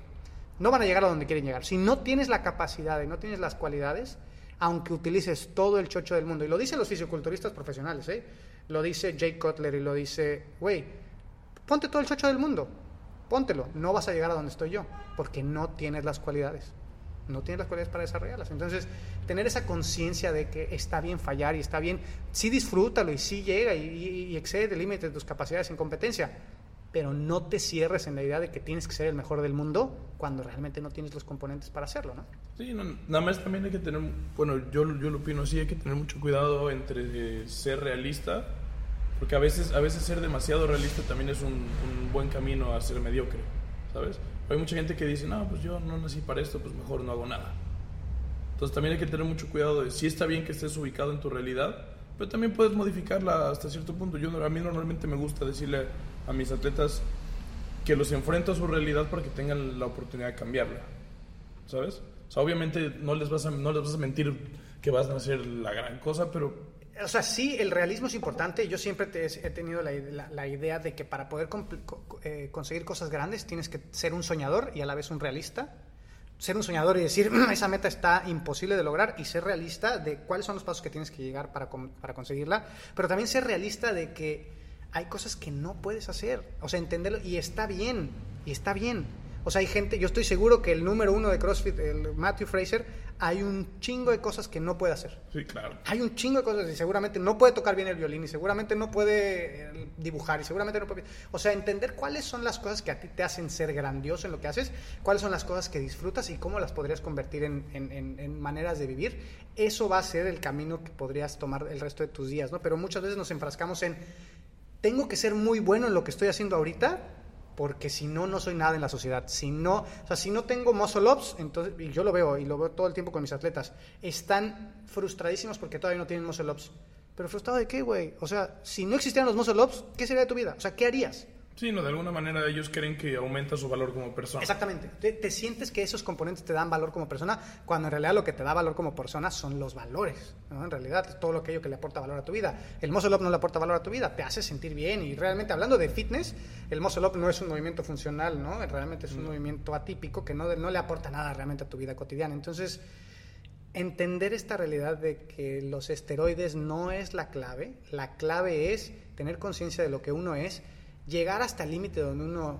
no van a llegar a donde quieren llegar. Si no tienes la capacidad y no tienes las cualidades, aunque utilices todo el chocho del mundo, y lo dicen los fisioculturistas profesionales, ¿eh? lo dice Jake Cutler y lo dice, güey, ponte todo el chocho del mundo, póntelo, no vas a llegar a donde estoy yo, porque no tienes las cualidades, no tienes las cualidades para desarrollarlas. Entonces, tener esa conciencia de que está bien fallar y está bien, sí disfrútalo y sí llega y, excede el límite de tus capacidades en competencia, pero no te cierres en la idea de que tienes que ser el mejor del mundo cuando realmente no tienes los componentes para hacerlo, ¿no? Sí, nada más también hay que tener, bueno, yo, yo lo opino así, hay que tener mucho cuidado entre ser realista porque a veces, a veces ser demasiado realista también es un, buen camino a ser mediocre, ¿sabes? Hay mucha gente que dice, no, pues yo no nací para esto, pues mejor no hago nada. Entonces también hay que tener mucho cuidado de si está bien que estés ubicado en tu realidad, pero también puedes modificarla hasta cierto punto. Yo a mí normalmente me gusta decirle a mis atletas que los enfrento a su realidad para que tengan la oportunidad de cambiarla, ¿sabes? O sea, obviamente no les vas a, no les vas a mentir que vas a hacer la gran cosa, pero o sea, sí, el realismo es importante. Yo siempre he tenido la, idea de que para poder eh, conseguir cosas grandes tienes que ser un soñador y a la vez un realista. Ser un soñador y decir, esa meta está imposible de lograr y ser realista de cuáles son los pasos que tienes que llegar para, para conseguirla. Pero también ser realista de que hay cosas que no puedes hacer. O sea, entenderlo y está bien, y está bien. O sea, hay gente, yo estoy seguro que el número uno de CrossFit, el Matthew Fraser, hay un chingo de cosas que no puede hacer. Sí, claro. Hay un chingo de cosas y seguramente no puede tocar bien el violín y seguramente no puede eh, dibujar y seguramente no puede... O sea, entender cuáles son las cosas que a ti te hacen ser grandioso en lo que haces, cuáles son las cosas que disfrutas y cómo las podrías convertir en, en maneras de vivir, eso va a ser el camino que podrías tomar el resto de tus días, ¿no? Pero muchas veces nos enfrascamos en, tengo que ser muy bueno en lo que estoy haciendo ahorita porque si no, no soy nada en la sociedad. Si no, o sea, si no tengo muscle ups, entonces, y yo lo veo, y lo veo todo el tiempo con mis atletas, están frustradísimos porque todavía no tienen muscle ups. Pero frustrado de qué, güey? O sea, si no existieran los muscle ups, ¿qué sería de tu vida? O sea, ¿qué harías? Sí, no, de alguna manera ellos creen que aumenta su valor como persona. Exactamente. Te, sientes que esos componentes te dan valor como persona, cuando en realidad lo que te da valor como persona son los valores. ¿no? En realidad es todo lo aquello que le aporta valor a tu vida. El muscle up no le aporta valor a tu vida, te hace sentir bien. Y realmente hablando de fitness, el muscle up no es un movimiento funcional, ¿no? Realmente es un mm. movimiento atípico que no, no le aporta nada realmente a tu vida cotidiana. Entonces entender esta realidad de que los esteroides no es la clave, la clave es tener conciencia de lo que uno es, llegar hasta el límite donde uno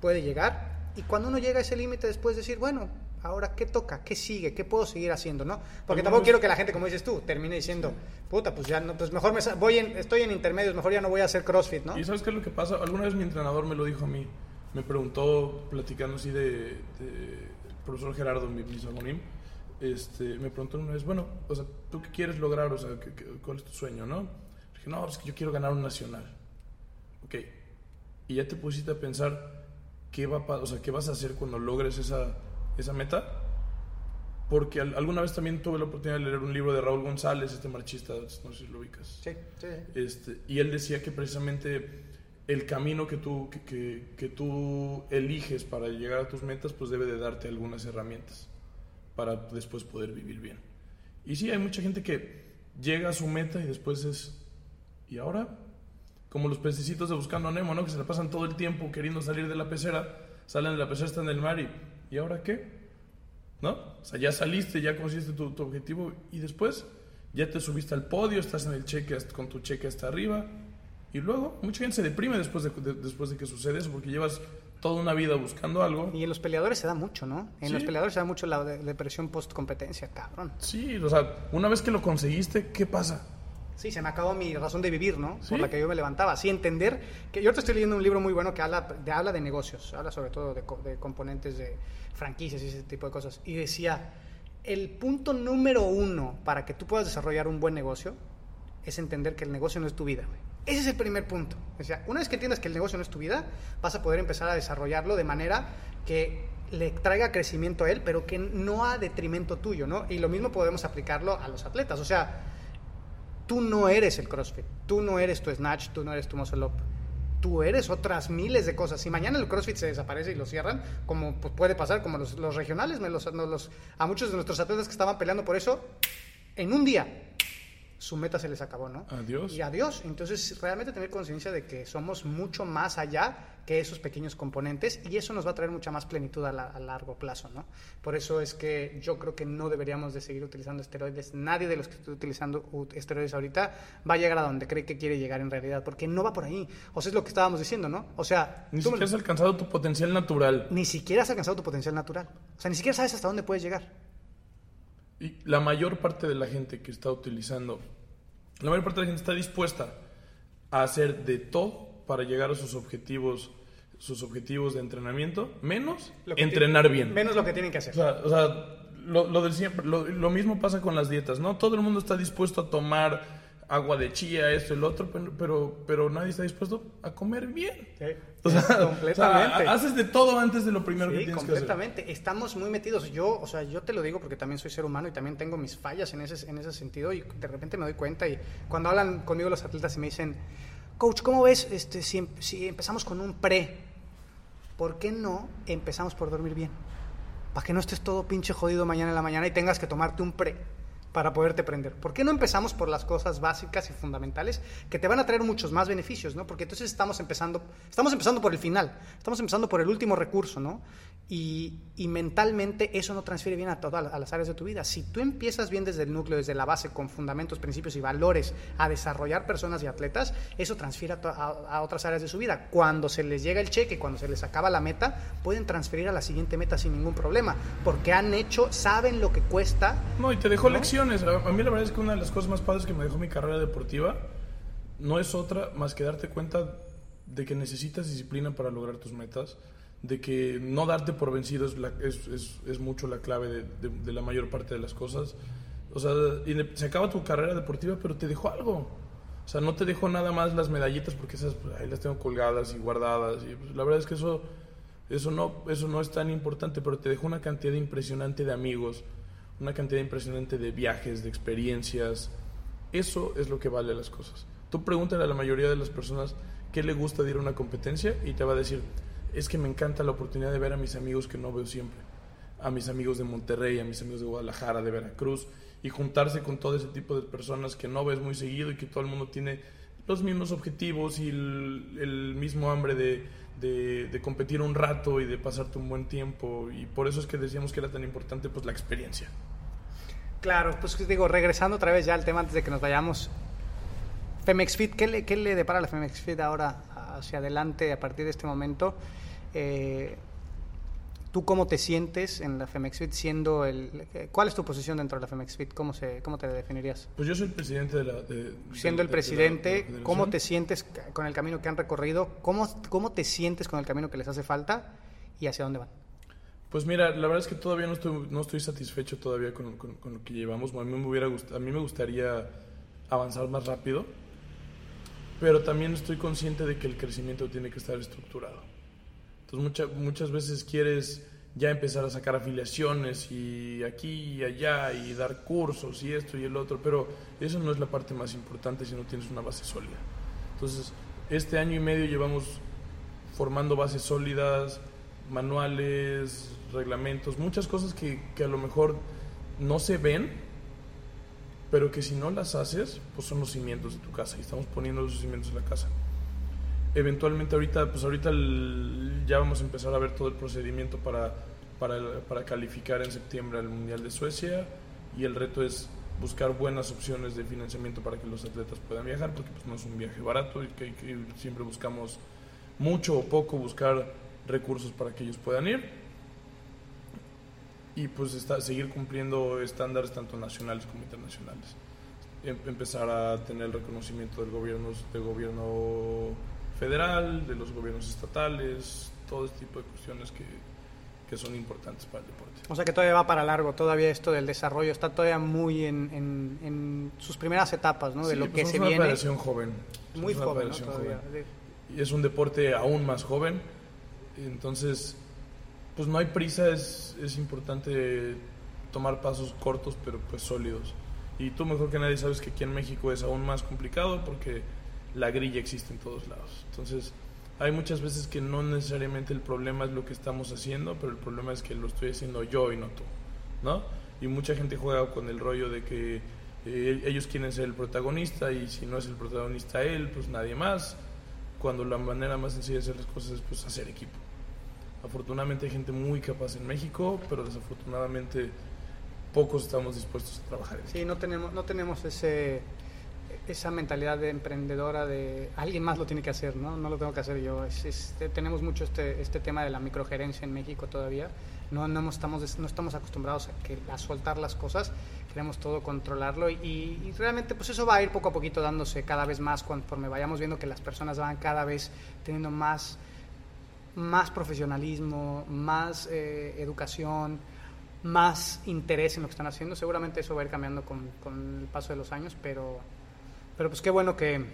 puede llegar y cuando uno llega a ese límite después decir, bueno, ahora qué toca, qué sigue, qué puedo seguir haciendo, ¿no? Porque tampoco quiero que la gente, como dices tú, termine diciendo, puta, pues ya no, pues mejor me voy en, estoy en intermedios, mejor ya no voy a hacer CrossFit, ¿no? Y sabes qué es lo que pasa, alguna vez mi entrenador me lo dijo a mí, me preguntó platicando así de, profesor Gerardo, mi, mi este, me preguntó una vez, bueno, o sea, ¿tú qué quieres lograr? O sea, ¿cuál es tu sueño, no? Dije, no, es que yo quiero ganar un nacional. Ok. Y ya te pusiste a pensar qué, va o sea, qué vas a hacer cuando logres esa, esa meta. Porque alguna vez también tuve la oportunidad de leer un libro de Raúl González, este marchista, no sé si lo ubicas. Sí, sí. Este, y él decía que precisamente el camino que tú, que, que tú eliges para llegar a tus metas, pues debe de darte algunas herramientas para después poder vivir bien. Y sí, hay mucha gente que llega a su meta y después es, ¿y ahora? Como los pececitos de Buscando a Nemo, ¿no? Que se la pasan todo el tiempo queriendo salir de la pecera, salen de la pecera, están en el mar y, ¿y ahora qué? ¿No? O sea, ya saliste, ya consiste tu, tu objetivo y después ya te subiste al podio, estás en el cheque con tu cheque hasta arriba y luego mucha gente se deprime después de, después de que sucede eso porque llevas toda una vida buscando algo. Y en los peleadores se da mucho, ¿no? En los peleadores se da mucho la depresión post-competencia, cabrón. Sí, o sea, una vez que lo conseguiste, ¿qué pasa? Sí, se me acabó mi razón de vivir, ¿no? Por la que yo me levantaba. Sí, entender que yo te estoy leyendo un libro muy bueno que habla de, habla de negocios, habla sobre todo de, de componentes de franquicias y ese tipo de cosas. Y decía, el punto número uno para que tú puedas desarrollar un buen negocio es entender que el negocio no es tu vida, güey. Ese es el primer punto. O sea, una vez que entiendas que el negocio no es tu vida, vas a poder empezar a desarrollarlo de manera que le traiga crecimiento a él, pero que no a detrimento tuyo, ¿no? Y lo mismo podemos aplicarlo a los atletas. O sea, tú no eres el CrossFit, tú no eres tu Snatch, tú no eres tu Muscle Up. Tú eres otras miles de cosas. Si mañana el CrossFit se desaparece y lo cierran, como pues, puede pasar, como los, regionales, a muchos de nuestros atletas que estaban peleando por eso, en un día su meta se les acabó, ¿no? Adiós. Y adiós. Entonces, realmente tener conciencia de que somos mucho más allá que esos pequeños componentes y eso nos va a traer mucha más plenitud a, largo plazo, ¿no? Por eso es que yo creo que no deberíamos de seguir utilizando esteroides. Nadie de los que está utilizando esteroides ahorita va a llegar a donde cree que quiere llegar en realidad, porque no va por ahí. O sea, es lo que estábamos diciendo, ¿no? O sea... Ni siquiera has alcanzado tu potencial natural. Ni siquiera has alcanzado tu potencial natural. O sea, ni siquiera sabes hasta dónde puedes llegar. Y la mayor parte de la gente que está utilizando, la mayor parte de la gente está dispuesta a hacer de todo para llegar a sus objetivos sus objetivos de entrenamiento, menos entrenar bien. Menos lo que tienen que hacer. O sea, lo, del siempre, lo, mismo pasa con las dietas, ¿no? Todo el mundo está dispuesto a tomar agua de chía, esto lo otro, pero, pero, nadie está dispuesto a comer bien. Sí, completamente. haces de todo antes de lo primero que tienes completamente. que hacer. Estamos muy metidos. Yo, o sea, yo te lo digo porque también soy ser humano y también tengo mis fallas en ese, en ese sentido y de repente me doy cuenta y cuando hablan conmigo los atletas y me dicen, coach, ¿cómo ves este, si, si empezamos con un pre? ¿Por qué no empezamos por dormir bien? Para que no estés todo pinche jodido mañana en la mañana y tengas que tomarte un pre para poderte prender. ¿Por qué no empezamos por las cosas básicas y fundamentales que te van a traer muchos más beneficios, ¿no? Porque entonces estamos empezando, estamos empezando por el final, estamos empezando por el último recurso, ¿no? Y, mentalmente eso no transfiere bien a todas las áreas de tu vida. Si tú empiezas bien desde el núcleo, desde la base, con fundamentos, principios y valores, a desarrollar personas y atletas, eso transfiere a, otras áreas de su vida. Cuando se les llega el cheque, cuando se les acaba la meta, pueden transferir a la siguiente meta sin ningún problema, porque han hecho, saben lo que cuesta. No, y te dejó lecciones. A mí la verdad es que una de las cosas más padres que me dejó mi carrera deportiva no es otra más que darte cuenta de que necesitas disciplina para lograr tus metas de que no darte por vencido es, es, es, mucho la clave de, la mayor parte de las cosas. O sea, se acaba tu carrera deportiva, pero te dejó algo. O sea, no te dejó nada más las medallitas porque esas pues, ahí las tengo colgadas y guardadas. Y pues, la verdad es que eso, eso, no, eso no es tan importante, pero te dejó una cantidad impresionante de amigos, una cantidad impresionante de viajes, de experiencias. Eso es lo que vale las cosas. Tú pregúntale a la mayoría de las personas qué le gusta de ir a una competencia y te va a decir, es que me encanta la oportunidad de ver a mis amigos que no veo siempre, a mis amigos de Monterrey, a mis amigos de Guadalajara, de Veracruz, y juntarse con todo ese tipo de personas que no ves muy seguido y que todo el mundo tiene los mismos objetivos y el, mismo hambre de, competir un rato y de pasarte un buen tiempo. Y por eso es que decíamos que era tan importante pues la experiencia. Claro, pues digo, regresando otra vez ya al tema antes de que nos vayamos. Femex ¿qué le, qué le depara la Femex Fit ahora hacia adelante a partir de este momento? Eh, ¿Tú cómo te sientes en la FemexFit siendo el... ¿Cuál es tu posición dentro de la FemexFit? ¿Cómo, se, ¿Cómo te definirías? Pues yo soy el presidente de la... siendo el presidente, ¿cómo te sientes con el camino que han recorrido? ¿Cómo, ¿Cómo te sientes con el camino que les hace falta? ¿Y hacia dónde van? Pues mira, la verdad es que todavía no estoy, no estoy satisfecho todavía con, con, lo que llevamos. A mí, me hubiera a mí me gustaría avanzar más rápido, pero también estoy consciente de que el crecimiento tiene que estar estructurado. Entonces muchas veces quieres ya empezar a sacar afiliaciones y aquí y allá y dar cursos y esto y el otro, pero eso no es la parte más importante si no tienes una base sólida. Entonces, este año y medio llevamos formando bases sólidas, manuales, reglamentos, muchas cosas que, que a lo mejor no se ven, pero que si no las haces, pues son los cimientos de tu casa y estamos poniendo los cimientos de la casa eventualmente ahorita, pues ahorita ya vamos a empezar a ver todo el procedimiento para, para, calificar en septiembre al Mundial de Suecia y el reto es buscar buenas opciones de financiamiento para que los atletas puedan viajar, porque pues no es un viaje barato y que, siempre buscamos mucho o poco buscar recursos para que ellos puedan ir y pues está, seguir cumpliendo estándares tanto nacionales como internacionales. Em, empezar a tener el reconocimiento del gobierno, del gobierno federal, de los gobiernos estatales, todo este tipo de cuestiones que, que son importantes para el deporte. O sea que todavía va para largo, todavía esto del desarrollo está todavía muy en, en, sus primeras etapas, ¿no? De lo que pues se viene. Es una federación joven. Muy joven, todavía. Y es un deporte aún más joven, entonces, pues no hay prisa, es, es importante tomar pasos cortos pero pues sólidos. Y tú mejor que nadie sabes que aquí en México es aún más complicado porque la grilla existe en todos lados. Entonces, hay muchas veces que no necesariamente el problema es lo que estamos haciendo, pero el problema es que lo estoy haciendo yo y no tú, ¿no? Y mucha gente juega con el rollo de que eh, ellos quieren ser el protagonista y si no es el protagonista él, pues nadie más, cuando la manera más sencilla de hacer las cosas es pues hacer equipo. Afortunadamente hay gente muy capaz en México, pero desafortunadamente pocos estamos dispuestos a trabajar. En sí, no tenemos, no tenemos ese esa mentalidad de emprendedora de alguien más lo tiene que hacer, ¿no? No lo tengo que hacer yo. tenemos mucho este, este tema de la microgerencia en México todavía. No, no, estamos, no estamos acostumbrados a, que, a soltar las cosas, queremos todo controlarlo y, realmente pues eso va a ir poco a poquito dándose cada vez más conforme vayamos viendo que las personas van cada vez teniendo más, más profesionalismo, más eh, educación, más interés en lo que están haciendo. Seguramente eso va a ir cambiando con, con el paso de los años, pero pero pues qué bueno que,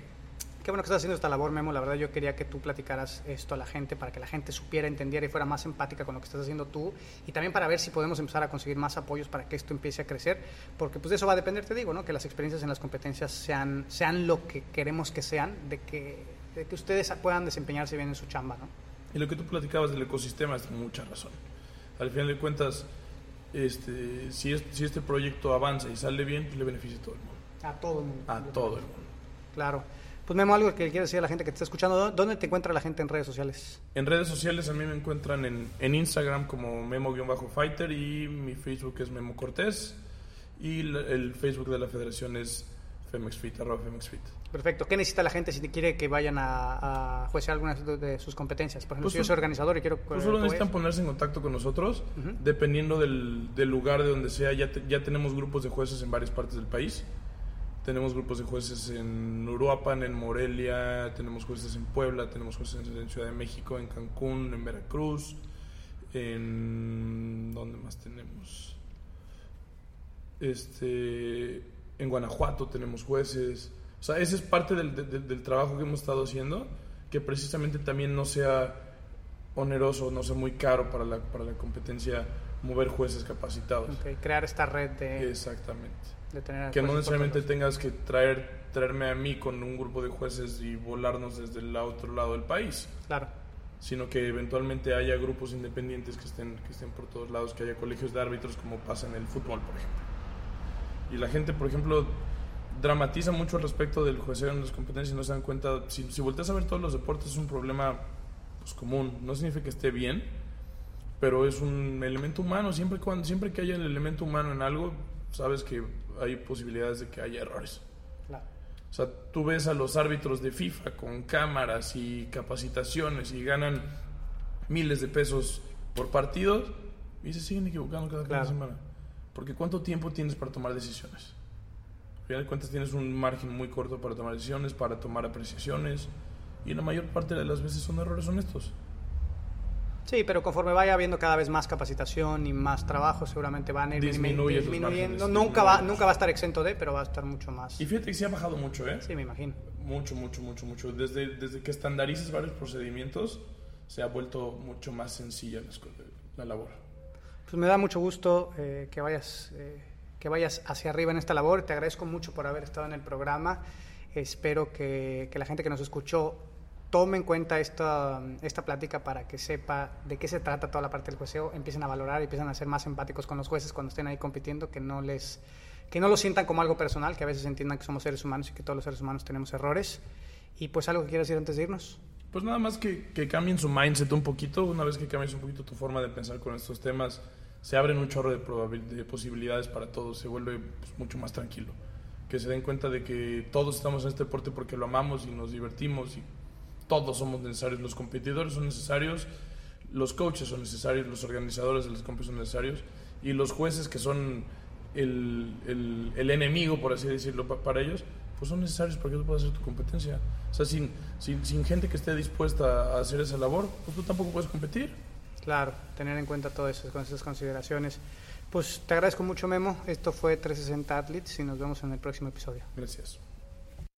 qué bueno que estás haciendo esta labor, Memo. La verdad yo quería que tú platicaras esto a la gente para que la gente supiera, entendiera y fuera más empática con lo que estás haciendo tú y también para ver si podemos empezar a conseguir más apoyos para que esto empiece a crecer, porque pues de eso va a depender, te digo, ¿no? Que las experiencias en las competencias sean, sean lo que queremos que sean, de que, de que ustedes puedan desempeñarse bien en su chamba, ¿no? Y lo que tú platicabas del ecosistema es mucha razón. Al final de cuentas, este, si, si este proyecto avanza y sale bien, pues le beneficia a todo el mundo. A todo el mundo. A todo el mundo. Claro. Pues Memo, algo que quieras decir a la gente que te está escuchando, ¿dónde te encuentra la gente en redes sociales? En redes sociales a mí me encuentran en, en Instagram como Memo-Fighter y mi Facebook es Memo Cortés y el Facebook de la federación es FemexFit, arroba FemexFit. Perfecto. ¿Qué necesita la gente si quiere que vayan a, a juecear alguna de sus competencias? Por ejemplo, pues si yo soy organizador y quiero... Pues solo necesitan ponerse en contacto con nosotros, dependiendo del, del, lugar de donde sea. Ya, ya tenemos grupos de jueces en varias partes del país. Tenemos grupos de jueces en Uruapan, en Morelia, tenemos jueces en Puebla, tenemos jueces en Ciudad de México, en Cancún, en Veracruz, en... ¿Dónde más tenemos? Este, en Guanajuato tenemos jueces. O sea, ese es parte del, del, trabajo que hemos estado haciendo, que precisamente también no sea oneroso, no sea muy caro para la, para la competencia mover jueces capacitados. crear esta red de... Exactamente que no necesariamente tengas que traer traerme a mí con un grupo de jueces y volarnos desde el otro lado del país. Claro. Sino que eventualmente haya grupos independientes que estén, que estén por todos lados, que haya colegios de árbitros como pasa en el fútbol, por ejemplo. Y la gente, por ejemplo, dramatiza mucho al respecto del juez en las competencias y no se dan cuenta. Si, si volteas a ver todos los deportes, es un problema pues, común. No significa que esté bien, pero es un elemento humano. Siempre, cuando, siempre que haya el elemento humano en algo, sabes que hay posibilidades de que haya errores. Claro. O sea, tú ves a los árbitros de FIFA con cámaras y capacitaciones y ganan miles de pesos por partido y se siguen equivocando cada, Claro. semana. Porque ¿cuánto tiempo tienes para tomar decisiones? Al final de cuentas tienes un margen muy corto para tomar decisiones, para tomar apreciaciones y la mayor parte de las veces son errores honestos. Sí, pero conforme vaya habiendo cada vez más capacitación y más trabajo, seguramente van a ir Disminuye disminuyendo. márgenes, Nunca va, nunca va a estar exento de, pero va a estar mucho más. Y fíjate que sí ha bajado mucho, ¿eh? Sí, me imagino. Mucho, mucho, mucho, mucho. Desde, desde que estandarices varios procedimientos, se ha vuelto mucho más sencilla co- la labor. Pues me da mucho gusto eh, que, vayas, eh, que vayas hacia arriba en esta labor. Te agradezco mucho por haber estado en el programa. Espero que, que la gente que nos escuchó tome en cuenta esta, esta plática para que sepa de qué se trata toda la parte del jueceo, empiecen a valorar y empiecen a ser más empáticos con los jueces cuando estén ahí compitiendo, que no les que no lo sientan como algo personal, que a veces entiendan que somos seres humanos y que todos los seres humanos tenemos errores. Y pues algo que quieras decir antes de irnos. Pues nada más que, que cambien su mindset un poquito. Una vez que cambies un poquito tu forma de pensar con estos temas, se abren un chorro de, de posibilidades para todos. Se vuelve pues, mucho más tranquilo. Que se den cuenta de que todos estamos en este deporte porque lo amamos y nos divertimos y todos somos necesarios. Los competidores son necesarios, los coaches son necesarios, los organizadores de las competiciones son necesarios y los jueces que son el, el- el enemigo, por así decirlo, pa- para ellos, pues son necesarios para que tú puedas hacer tu competencia. O sea, sin, sin, sin gente que esté dispuesta a hacer esa labor, pues tú tampoco puedes competir. Claro, tener en cuenta todas esas, esas consideraciones. Pues te agradezco mucho, Memo. Esto fue 360 Athletes y nos vemos en el próximo episodio. Gracias.